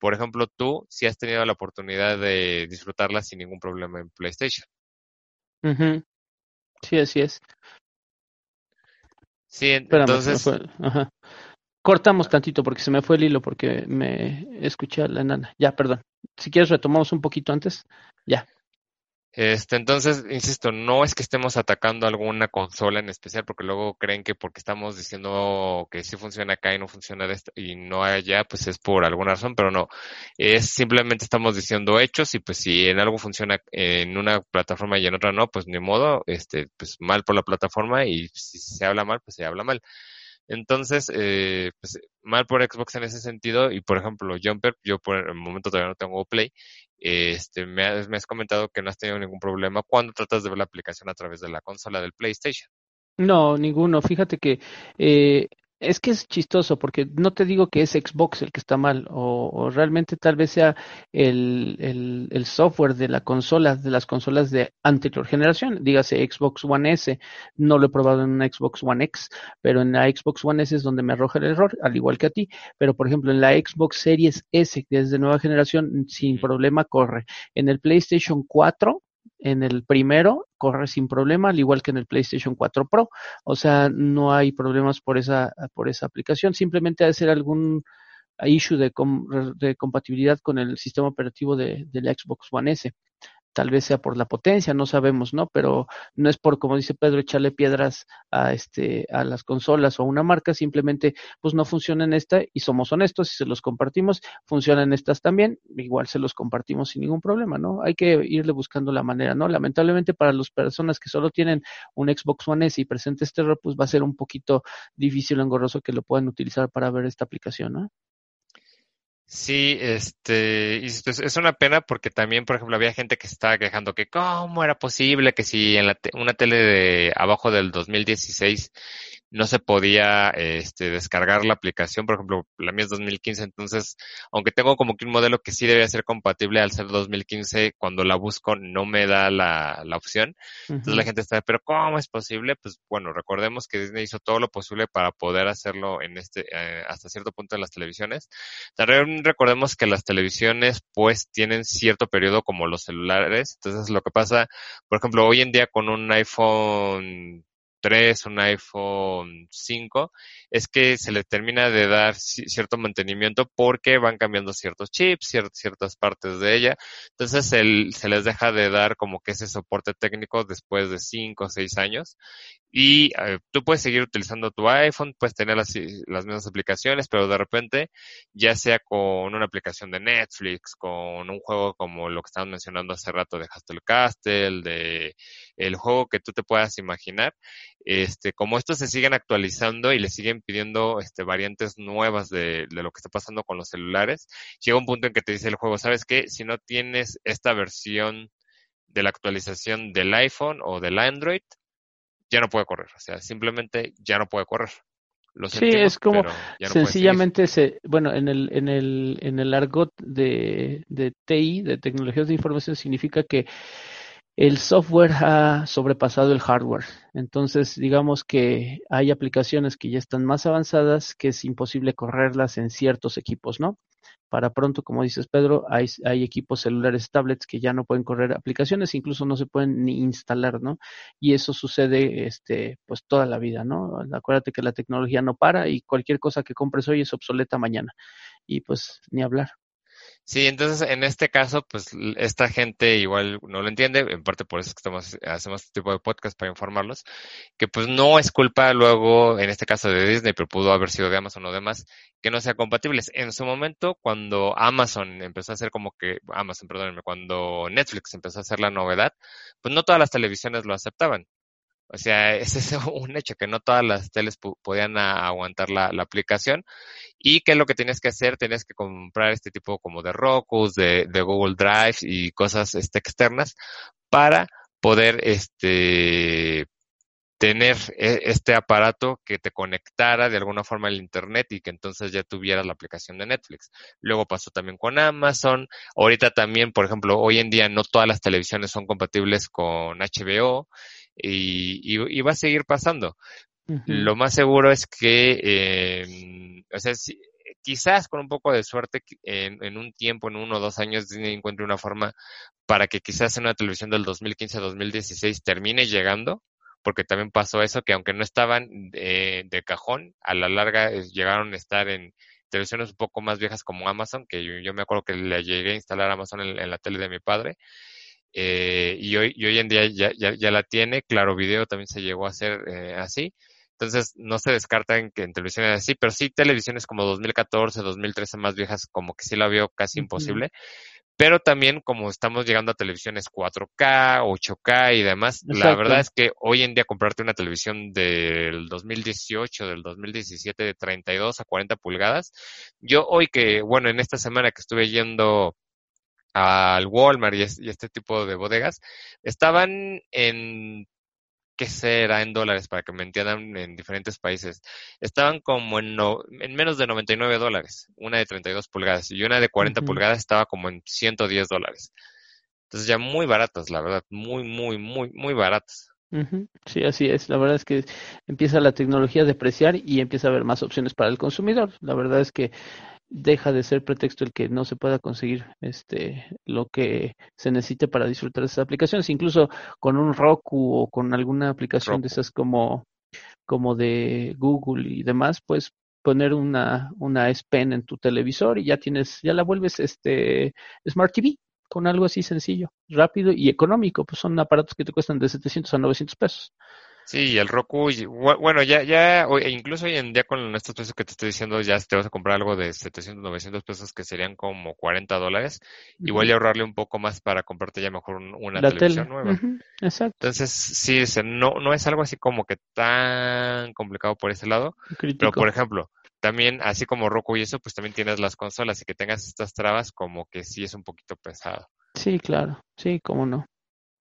Por ejemplo, tú sí has tenido la oportunidad de disfrutarla sin ningún problema en PlayStation. Sí, así es. Sí, entonces... Ajá. Cortamos tantito porque se me fue el hilo porque me escuché a la enana. Ya, perdón. Si quieres retomamos un poquito antes. Ya. Este, entonces, insisto, no es que estemos atacando alguna consola en especial, porque luego creen que porque estamos diciendo que sí funciona acá y no funciona de y no allá, pues es por alguna razón, pero no. Es simplemente estamos diciendo hechos y pues si en algo funciona en una plataforma y en otra no, pues ni modo, este, pues mal por la plataforma y si se habla mal, pues se habla mal. Entonces, eh, pues mal por Xbox en ese sentido y por ejemplo Jumper, yo por el momento todavía no tengo Play, este, me has, me has comentado que no has tenido ningún problema cuando tratas de ver la aplicación a través de la consola del PlayStation. No, ninguno. Fíjate que eh, es que es chistoso porque no te digo que es Xbox el que está mal o, realmente tal vez sea el, el, software de la consola, de las consolas de anterior generación, dígase Xbox One S, no lo he probado en una Xbox One X, pero en la Xbox One S es donde me arroja el error, al igual que a ti, pero por ejemplo en la Xbox Series S, que es de nueva generación, sin problema corre. En el PlayStation 4 en el primero corre sin problema, al igual que en el PlayStation 4 Pro. O sea, no hay problemas por esa, por esa aplicación. Simplemente ha de ser algún issue de, de compatibilidad con el sistema operativo de, del Xbox One S tal vez sea por la potencia, no sabemos, ¿no? Pero no es por, como dice Pedro, echarle piedras a este, a las consolas o a una marca, simplemente pues no funciona en esta y somos honestos, si se los compartimos, funcionan estas también, igual se los compartimos sin ningún problema, ¿no? Hay que irle buscando la manera, ¿no? Lamentablemente para las personas que solo tienen un Xbox One S y presente este error, pues va a ser un poquito difícil o engorroso que lo puedan utilizar para ver esta aplicación, ¿no? Sí, este, y es una pena porque también, por ejemplo, había gente que estaba quejando que cómo era posible que si en la una tele de abajo del 2016 no se podía este, descargar la aplicación, por ejemplo, la mía es 2015, entonces, aunque tengo como que un modelo que sí debe ser compatible al ser 2015, cuando la busco no me da la, la opción. Entonces la gente está, pero ¿cómo es posible? Pues bueno, recordemos que Disney hizo todo lo posible para poder hacerlo en este, eh, hasta cierto punto en las televisiones. También recordemos que las televisiones pues tienen cierto periodo como los celulares. Entonces lo que pasa, por ejemplo, hoy en día con un iPhone 3, un iPhone 5, es que se le termina de dar cierto mantenimiento porque van cambiando ciertos chips, ciertas partes de ella. Entonces se les deja de dar como que ese soporte técnico después de 5 o 6 años. Y eh, tú puedes seguir utilizando tu iPhone, puedes tener las, las mismas aplicaciones, pero de repente, ya sea con una aplicación de Netflix, con un juego como lo que estaban mencionando hace rato de Hustle Castle, de el juego que tú te puedas imaginar, este, como estos se siguen actualizando y le siguen pidiendo este, variantes nuevas de, de lo que está pasando con los celulares, llega un punto en que te dice el juego, ¿sabes qué? Si no tienes esta versión de la actualización del iPhone o del Android, ya no puede correr. O sea, simplemente ya no puede correr. Lo sí, es como sencillamente se, bueno, en el, en el, en el argot de, de TI, de tecnologías de información, significa que el software ha sobrepasado el hardware. Entonces, digamos que hay aplicaciones que ya están más avanzadas que es imposible correrlas en ciertos equipos, ¿no? Para pronto, como dices Pedro, hay, equipos celulares, tablets que ya no pueden correr aplicaciones, incluso no se pueden ni instalar, ¿no? Y eso sucede, este, pues toda la vida, ¿no? Acuérdate que la tecnología no para y cualquier cosa que compres hoy es obsoleta mañana. Y pues ni hablar. Sí, entonces en este caso, pues esta gente igual no lo entiende, en parte por eso es que estamos, hacemos este tipo de podcast para informarlos, que pues no es culpa luego, en este caso de Disney, pero pudo haber sido de Amazon o demás, que no sean compatibles. En su momento, cuando Amazon empezó a hacer como que, Amazon, perdónenme, cuando Netflix empezó a hacer la novedad, pues no todas las televisiones lo aceptaban. O sea, ese es un hecho que no todas las teles podían aguantar la, aplicación y que lo que tienes que hacer, tenías que comprar este tipo como de Roku, de, de Google Drive y cosas este, externas para poder este tener e, este aparato que te conectara de alguna forma al internet y que entonces ya tuvieras la aplicación de Netflix. Luego pasó también con Amazon. Ahorita también, por ejemplo, hoy en día no todas las televisiones son compatibles con HBO y, y, va a seguir pasando. Lo más seguro es que, eh, o sea, quizás con un poco de suerte en, en, un tiempo, en uno o dos años, Disney encuentre una forma para que quizás en una televisión del 2015-2016 termine llegando, porque también pasó eso, que aunque no estaban de, de cajón, a la larga llegaron a estar en televisiones un poco más viejas como Amazon, que yo, me acuerdo que le llegué a instalar Amazon en la tele de mi padre, eh, y, hoy, y hoy en día ya, ya, ya, la tiene, Claro Video también se llegó a hacer eh, así, entonces no se descarta que en televisiones así, pero sí televisiones como 2014, 2013 más viejas como que sí la veo casi imposible, pero también como estamos llegando a televisiones 4K, 8K y demás, la verdad es que hoy en día comprarte una televisión del 2018, del 2017 de 32 a 40 pulgadas, yo hoy que, bueno, en esta semana que estuve yendo al Walmart y, este tipo de bodegas, estaban en, ¿qué será en dólares para que me entiendan en diferentes países? Estaban como en, en menos de 99 dólares, una de 32 pulgadas y una de 40 pulgadas estaba como en 110 dólares. Entonces ya muy baratas, la verdad, muy, muy, muy, muy baratas. Sí, así es. La verdad es que empieza la tecnología a depreciar y empieza a haber más opciones para el consumidor. La verdad es que deja de ser pretexto el que no se pueda conseguir este lo que se necesite para disfrutar de esas aplicaciones, incluso con un Roku o con alguna aplicación de esas como como de Google y demás, pues poner una una S Pen en tu televisor y ya tienes ya la vuelves este Smart TV con algo así sencillo, rápido y económico, pues son aparatos que te cuestan de 700 a 900 pesos. Sí, el Roku, bueno, ya, ya, e incluso hoy en día con estos precios que te estoy diciendo, ya te vas a comprar algo de 700, 900 pesos que serían como 40 dólares, igual a ahorrarle un poco más para comprarte ya mejor una televisión nueva. Exacto. Entonces, sí, no, no es algo así como que tan complicado por ese lado, pero por ejemplo, también, así como Roku y eso, pues también tienes las consolas y que tengas estas trabas como que sí es un poquito pesado. Sí, claro, sí, cómo no.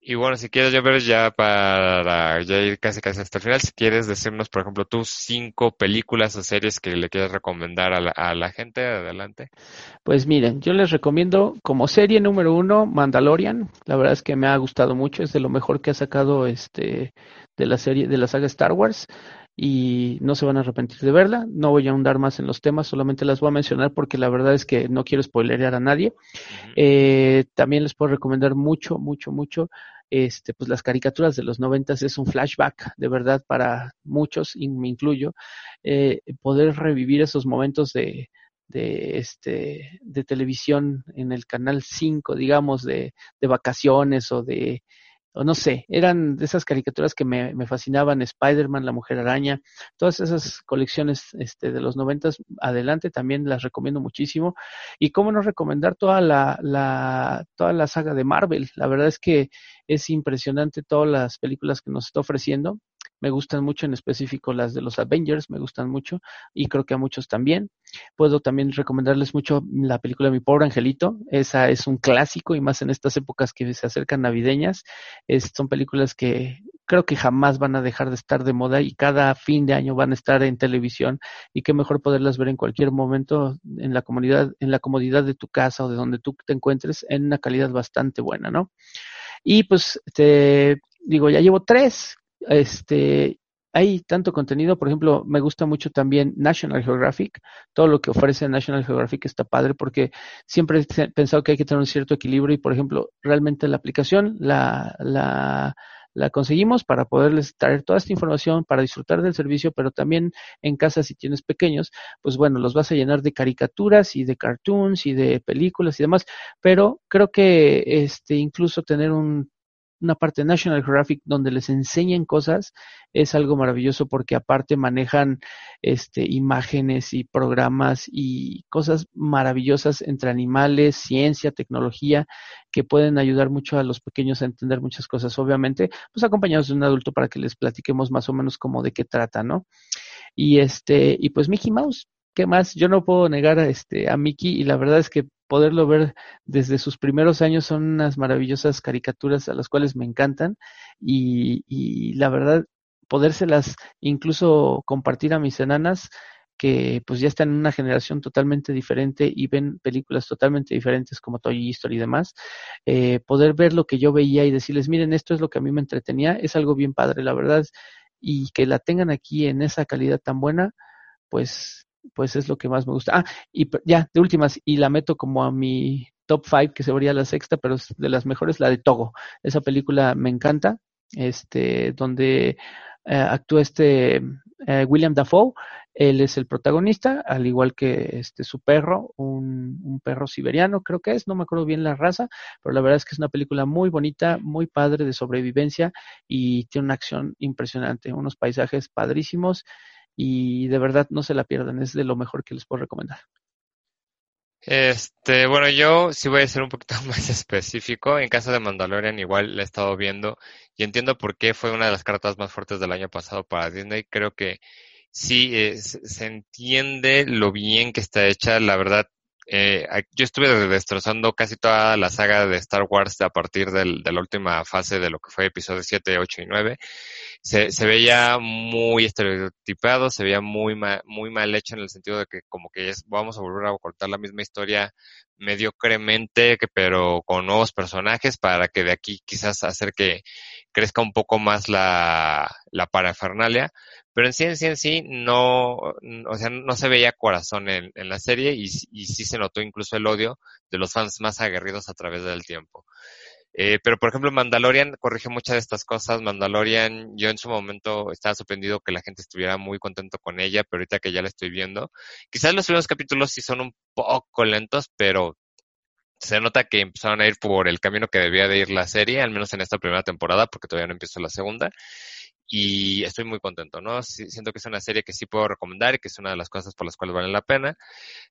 Y bueno, si quieres ya ver ya para ya ir casi casi hasta el final, si quieres decirnos, por ejemplo, tus cinco películas o series que le quieres recomendar a la, a la gente, adelante. Pues miren, yo les recomiendo como serie número uno Mandalorian. La verdad es que me ha gustado mucho, es de lo mejor que ha sacado este de la serie de la saga Star Wars. Y no se van a arrepentir de verla. No voy a ahondar más en los temas, solamente las voy a mencionar porque la verdad es que no quiero spoilerear a nadie. Eh, también les puedo recomendar mucho, mucho, mucho. Este, pues las caricaturas de los noventas es un flashback, de verdad, para muchos, y me incluyo, eh, poder revivir esos momentos de, de este de televisión en el canal 5, digamos, de, de vacaciones o de o no sé, eran de esas caricaturas que me, me fascinaban, Spider-Man, La Mujer Araña, todas esas colecciones este, de los noventas, adelante, también las recomiendo muchísimo. Y cómo no recomendar toda la, la, toda la saga de Marvel. La verdad es que es impresionante todas las películas que nos está ofreciendo me gustan mucho, en específico las de los Avengers, me gustan mucho y creo que a muchos también. Puedo también recomendarles mucho la película Mi pobre angelito, esa es un clásico y más en estas épocas que se acercan navideñas, son películas que creo que jamás van a dejar de estar de moda y cada fin de año van a estar en televisión y qué mejor poderlas ver en cualquier momento en la comunidad, en la comodidad de tu casa o de donde tú te encuentres en una calidad bastante buena, ¿no? Y pues te digo, ya llevo tres este, hay tanto contenido, por ejemplo, me gusta mucho también National Geographic, todo lo que ofrece National Geographic está padre porque siempre he pensado que hay que tener un cierto equilibrio y, por ejemplo, realmente la aplicación la, la, la conseguimos para poderles traer toda esta información, para disfrutar del servicio, pero también en casa si tienes pequeños, pues bueno, los vas a llenar de caricaturas y de cartoons y de películas y demás, pero creo que este incluso tener un una parte de National Geographic donde les enseñen cosas es algo maravilloso porque aparte manejan este imágenes y programas y cosas maravillosas entre animales, ciencia, tecnología que pueden ayudar mucho a los pequeños a entender muchas cosas, obviamente, pues acompañados de un adulto para que les platiquemos más o menos como de qué trata, ¿no? Y este y pues Mickey Mouse ¿qué más? Yo no puedo negar a, este, a Mickey y la verdad es que poderlo ver desde sus primeros años son unas maravillosas caricaturas a las cuales me encantan y, la verdad podérselas incluso compartir a mis enanas que pues ya están en una generación totalmente diferente y ven películas totalmente diferentes como Toy Story y demás, eh, poder ver lo que yo veía y decirles, miren, esto es lo que a mí me entretenía, es algo bien padre, la verdad, y que la tengan aquí en esa calidad tan buena, pues pues es lo que más me gusta. Ah, y ya, de últimas, y la meto como a mi top five, que sería la sexta, pero es de las mejores, la de Togo. Esa película me encanta, este, donde eh, actúa este eh, William Dafoe. Él es el protagonista, al igual que este su perro, un, un, perro siberiano, creo que es, no me acuerdo bien la raza, pero la verdad es que es una película muy bonita, muy padre de sobrevivencia y tiene una acción impresionante, unos paisajes padrísimos y de verdad no se la pierdan, es de lo mejor que les puedo recomendar. Este, bueno, yo sí voy a ser un poquito más específico. En caso de Mandalorian, igual la he estado viendo y entiendo por qué fue una de las cartas más fuertes del año pasado para Disney. Creo que sí se entiende lo bien que está hecha. La verdad, eh, yo estuve destrozando casi toda la saga de Star Wars a partir del, de la última fase de lo que fue episodio 7, 8 y 9. Se, veía muy estereotipado, se veía muy, muy mal hecho en el sentido de que como que es, vamos a volver a contar la misma historia mediocremente, que, pero con nuevos personajes para que de aquí quizás hacer que crezca un poco más la, la parafernalia pero en sí, en sí, en sí, no, o sea, no se veía corazón en, la serie y, sí se notó incluso el odio de los fans más aguerridos a través del tiempo. Eh, pero por ejemplo, Mandalorian corrige muchas de estas cosas. Mandalorian, yo en su momento estaba sorprendido que la gente estuviera muy contento con ella, pero ahorita que ya la estoy viendo, quizás los primeros capítulos sí son un poco lentos, pero se nota que empezaron a ir por el camino que debía de ir la serie, al menos en esta primera temporada, porque todavía no empezó la segunda y estoy muy contento, ¿no? siento que es una serie que sí puedo recomendar y que es una de las cosas por las cuales vale la pena.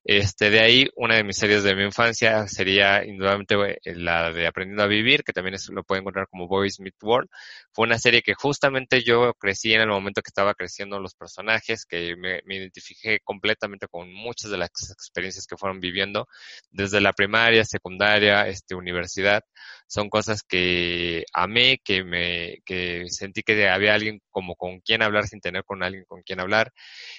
Este, de ahí, una de mis series de mi infancia sería indudablemente la de Aprendiendo a Vivir, que también es, lo pueden encontrar como Boys Meet World. Fue una serie que justamente yo crecí en el momento que estaba creciendo los personajes, que me, me identifiqué completamente con muchas de las experiencias que fueron viviendo, desde la primaria, secundaria, este, universidad. Son cosas que amé, que me, que sentí que había alguien como con quien hablar sin tener con alguien con quien hablar.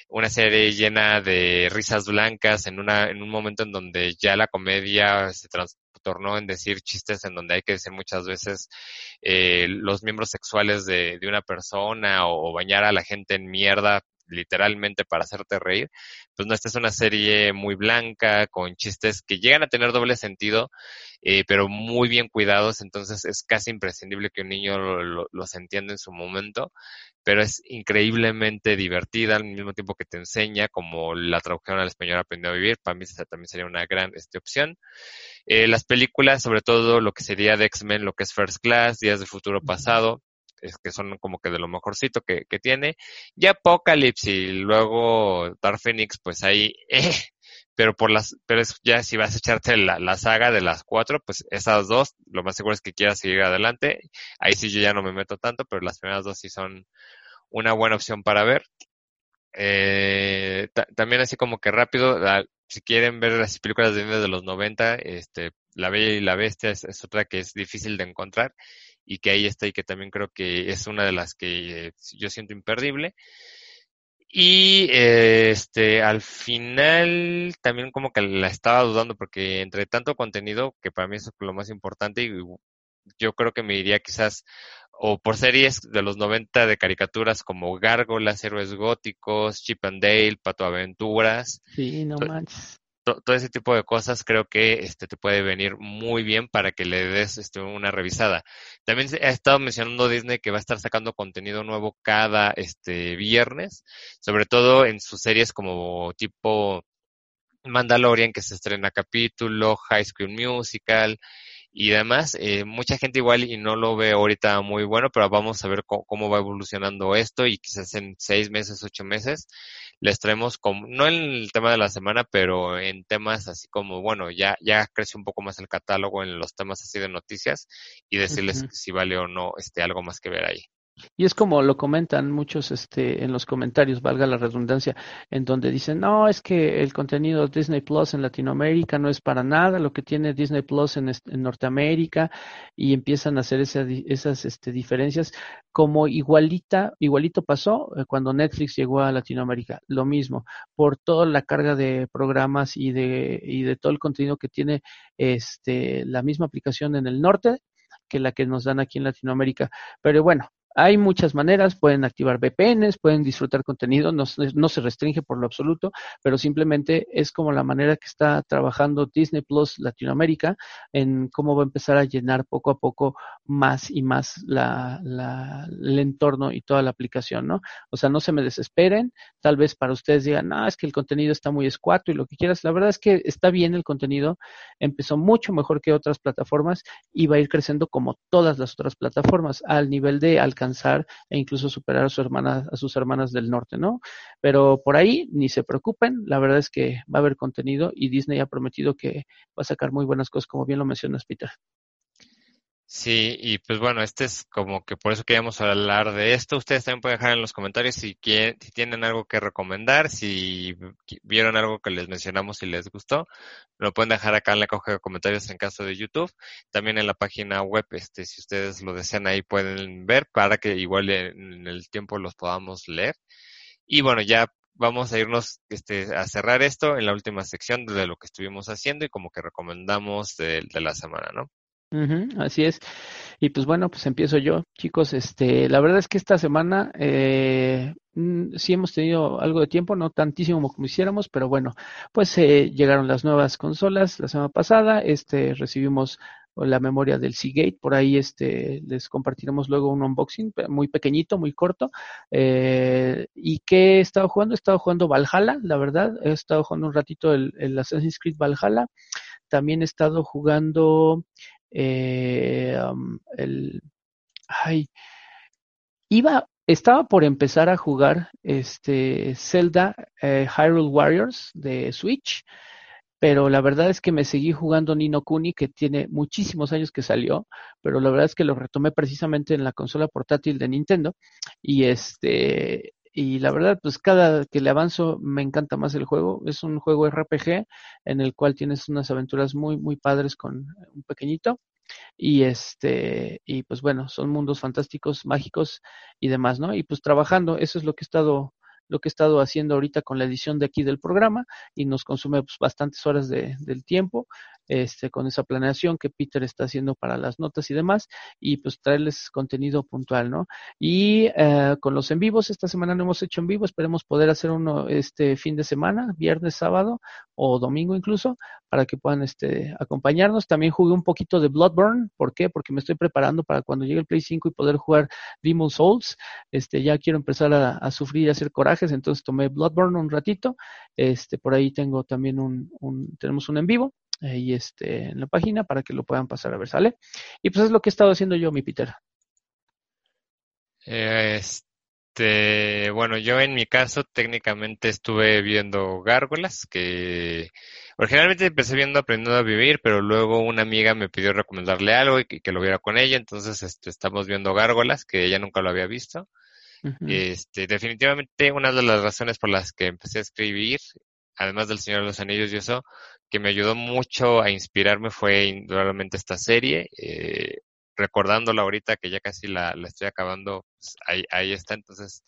Una serie llena de risas blancas en una, en un momento en donde ya la comedia se tornó en decir chistes en donde hay que decir muchas veces eh, los miembros sexuales de, de una persona o, o bañar a la gente en mierda literalmente para hacerte reír, pues no, esta es una serie muy blanca, con chistes que llegan a tener doble sentido, eh, pero muy bien cuidados, entonces es casi imprescindible que un niño lo, los entienda en su momento, pero es increíblemente divertida al mismo tiempo que te enseña, como la traducción al español aprendió a vivir, para mí también sería una gran este, opción. Eh, las películas, sobre todo lo que sería de X-Men, lo que es First Class, Días de Futuro Pasado, es que son como que de lo mejorcito que, que tiene. Y Apocalypse y luego Dark Phoenix, pues ahí, eh, pero por las, pero es, ya si vas a echarte la, la, saga de las cuatro, pues esas dos, lo más seguro es que quieras seguir adelante. Ahí sí yo ya no me meto tanto, pero las primeras dos sí son una buena opción para ver. Eh, también así como que rápido, si quieren ver las películas de de los 90, este, La Bella y la Bestia es, es, otra que es difícil de encontrar y que ahí está y que también creo que es una de las que eh, yo siento imperdible. Y eh, este al final también como que la estaba dudando porque entre tanto contenido, que para mí es lo más importante, y yo creo que me iría quizás o por series de los 90 de caricaturas como Gárgolas, Héroes Góticos, Chip and Dale, Pato Aventuras. Sí, no manches todo ese tipo de cosas creo que este te puede venir muy bien para que le des este, una revisada. También ha estado mencionando Disney que va a estar sacando contenido nuevo cada este viernes, sobre todo en sus series como tipo Mandalorian que se estrena capítulo, High School Musical y demás. Eh, mucha gente igual y no lo ve ahorita muy bueno, pero vamos a ver cómo, cómo va evolucionando esto y quizás en seis meses, ocho meses les traemos como, no en el tema de la semana, pero en temas así como, bueno, ya, ya crece un poco más el catálogo en los temas así de noticias y decirles uh -huh. si vale o no este algo más que ver ahí. Y es como lo comentan muchos este, en los comentarios, valga la redundancia, en donde dicen, no, es que el contenido Disney Plus en Latinoamérica no es para nada lo que tiene Disney Plus en, en Norteamérica y empiezan a hacer esa, esas este, diferencias como igualita, igualito pasó eh, cuando Netflix llegó a Latinoamérica, lo mismo, por toda la carga de programas y de, y de todo el contenido que tiene este, la misma aplicación en el norte que la que nos dan aquí en Latinoamérica. Pero bueno, hay muchas maneras, pueden activar VPNs, pueden disfrutar contenido, no, no, se restringe por lo absoluto, pero simplemente es como la manera que está trabajando Disney Plus Latinoamérica en cómo va a empezar a llenar poco a poco más y más la, el entorno y toda la aplicación, ¿no? O sea, no se me desesperen, tal vez para ustedes digan, no, es que el contenido está muy escuato y lo que quieras, la verdad es que está bien el contenido, empezó mucho mejor que otras plataformas y va a ir creciendo como todas las otras plataformas al nivel de alcanzar alcanzar e incluso superar a, su hermana, a sus hermanas del norte, ¿no? Pero por ahí ni se preocupen, la verdad es que va a haber contenido y Disney ha prometido que va a sacar muy buenas cosas, como bien lo mencionas, Peter. Sí, y pues bueno, este es como que por eso queríamos hablar de esto. Ustedes también pueden dejar en los comentarios si, quieren, si tienen algo que recomendar, si vieron algo que les mencionamos y les gustó. Lo pueden dejar acá en la caja de comentarios en caso de YouTube. También en la página web, este, si ustedes lo desean ahí pueden ver para que igual en el tiempo los podamos leer. Y bueno, ya vamos a irnos este, a cerrar esto en la última sección de lo que estuvimos haciendo y como que recomendamos de, de la semana, ¿no? Así es. Y pues bueno, pues empiezo yo, chicos. Este, la verdad es que esta semana eh, sí hemos tenido algo de tiempo, no tantísimo como quisiéramos, pero bueno, pues eh, llegaron las nuevas consolas la semana pasada. Este, recibimos la memoria del Seagate, por ahí este, les compartiremos luego un unboxing muy pequeñito, muy corto. Eh, ¿Y qué he estado jugando? He estado jugando Valhalla, la verdad. He estado jugando un ratito el, el Assassin's Creed Valhalla. También he estado jugando eh, el, ay, iba, estaba por empezar a jugar este Zelda eh, Hyrule Warriors de Switch, pero la verdad es que me seguí jugando Nino Kuni, que tiene muchísimos años que salió, pero la verdad es que lo retomé precisamente en la consola portátil de Nintendo y este y la verdad, pues cada que le avanzo me encanta más el juego. Es un juego RPG en el cual tienes unas aventuras muy, muy padres con un pequeñito. Y este, y pues bueno, son mundos fantásticos, mágicos y demás, ¿no? Y pues trabajando, eso es lo que he estado lo que he estado haciendo ahorita con la edición de aquí del programa y nos consume pues, bastantes horas de, del tiempo este, con esa planeación que Peter está haciendo para las notas y demás, y pues traerles contenido puntual, ¿no? Y eh, con los en vivos, esta semana no hemos hecho en vivo, esperemos poder hacer uno este fin de semana, viernes, sábado o domingo incluso, para que puedan este, acompañarnos. También jugué un poquito de Bloodborne, ¿por qué? Porque me estoy preparando para cuando llegue el Play 5 y poder jugar Demon Souls. Este, ya quiero empezar a, sufrir y hacer entonces tomé Bloodborne un ratito. Este, por ahí tengo también un, un tenemos un en vivo ahí este, en la página para que lo puedan pasar a ver, ¿sale? Y pues es lo que he estado haciendo yo, mi Peter. Este, bueno, yo en mi caso técnicamente estuve viendo gárgolas, que originalmente empecé viendo Aprendiendo a Vivir, pero luego una amiga me pidió recomendarle algo y que, lo viera con ella, entonces este, estamos viendo gárgolas, que ella nunca lo había visto. Este, definitivamente una de las razones por las que empecé a escribir, además del Señor de los Anillos y eso, que me ayudó mucho a inspirarme fue indudablemente esta serie. Eh, recordándola ahorita que ya casi la, estoy acabando, pues, ahí, ahí está. Entonces,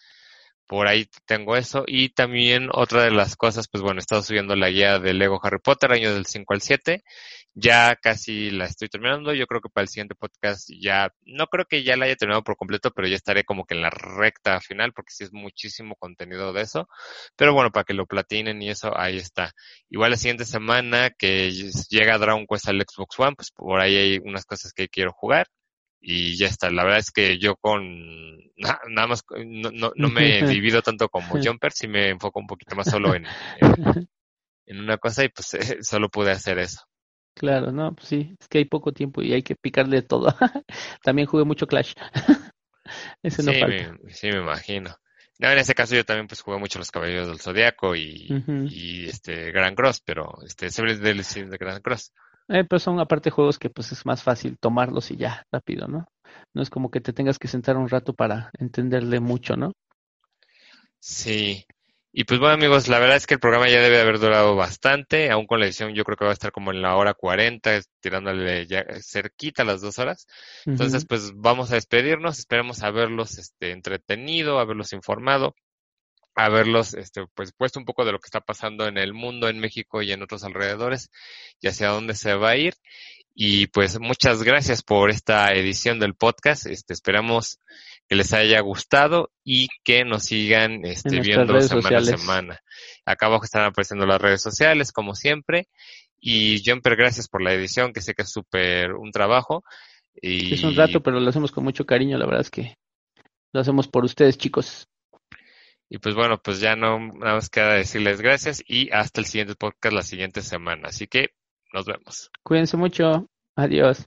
por ahí tengo eso. Y también otra de las cosas, pues bueno, he estado subiendo la guía de Lego Harry Potter, años del 5 al 7. Ya casi la estoy terminando. Yo creo que para el siguiente podcast ya, no creo que ya la haya terminado por completo, pero ya estaré como que en la recta final, porque sí es muchísimo contenido de eso. Pero bueno, para que lo platinen y eso, ahí está. Igual la siguiente semana que llega Dragon Quest al Xbox One, pues por ahí hay unas cosas que quiero jugar y ya está. La verdad es que yo con nada más no, no, no, me he vivido tanto como Jumper, sí me enfoco un poquito más solo en, en, una cosa y pues solo pude hacer eso. Claro, no, pues sí, es que hay poco tiempo y hay que picarle todo. también jugué mucho Clash. Ese no sí, Me, sí, me imagino. No, en ese caso yo también pues jugué mucho los Caballeros del Zodiaco y, y este Grand Cross, pero este Seven de Grand Cross. Eh, pero son aparte juegos que pues es más fácil tomarlos y ya, rápido, ¿no? No es como que te tengas que sentar un rato para entenderle mucho, ¿no? Sí. Y pues bueno amigos, la verdad es que el programa ya debe haber durado bastante, aún con la edición yo creo que va a estar como en la hora 40, tirándole ya cerquita las dos horas. Entonces pues vamos a despedirnos, esperemos haberlos este, entretenido, haberlos informado haberlos este, pues puesto un poco de lo que está pasando en el mundo, en México y en otros alrededores y hacia dónde se va a ir. Y pues muchas gracias por esta edición del podcast. Este, esperamos que les haya gustado y que nos sigan este, viendo semana a semana. Acá abajo están apareciendo las redes sociales, como siempre. Y Jumper, gracias por la edición, que sé que es súper un trabajo. Y... Es un rato, pero lo hacemos con mucho cariño, la verdad es que lo hacemos por ustedes, chicos. Y pues bueno, pues ya no nada más queda decirles gracias y hasta el siguiente podcast la siguiente semana. Así que nos vemos. Cuídense mucho. Adiós.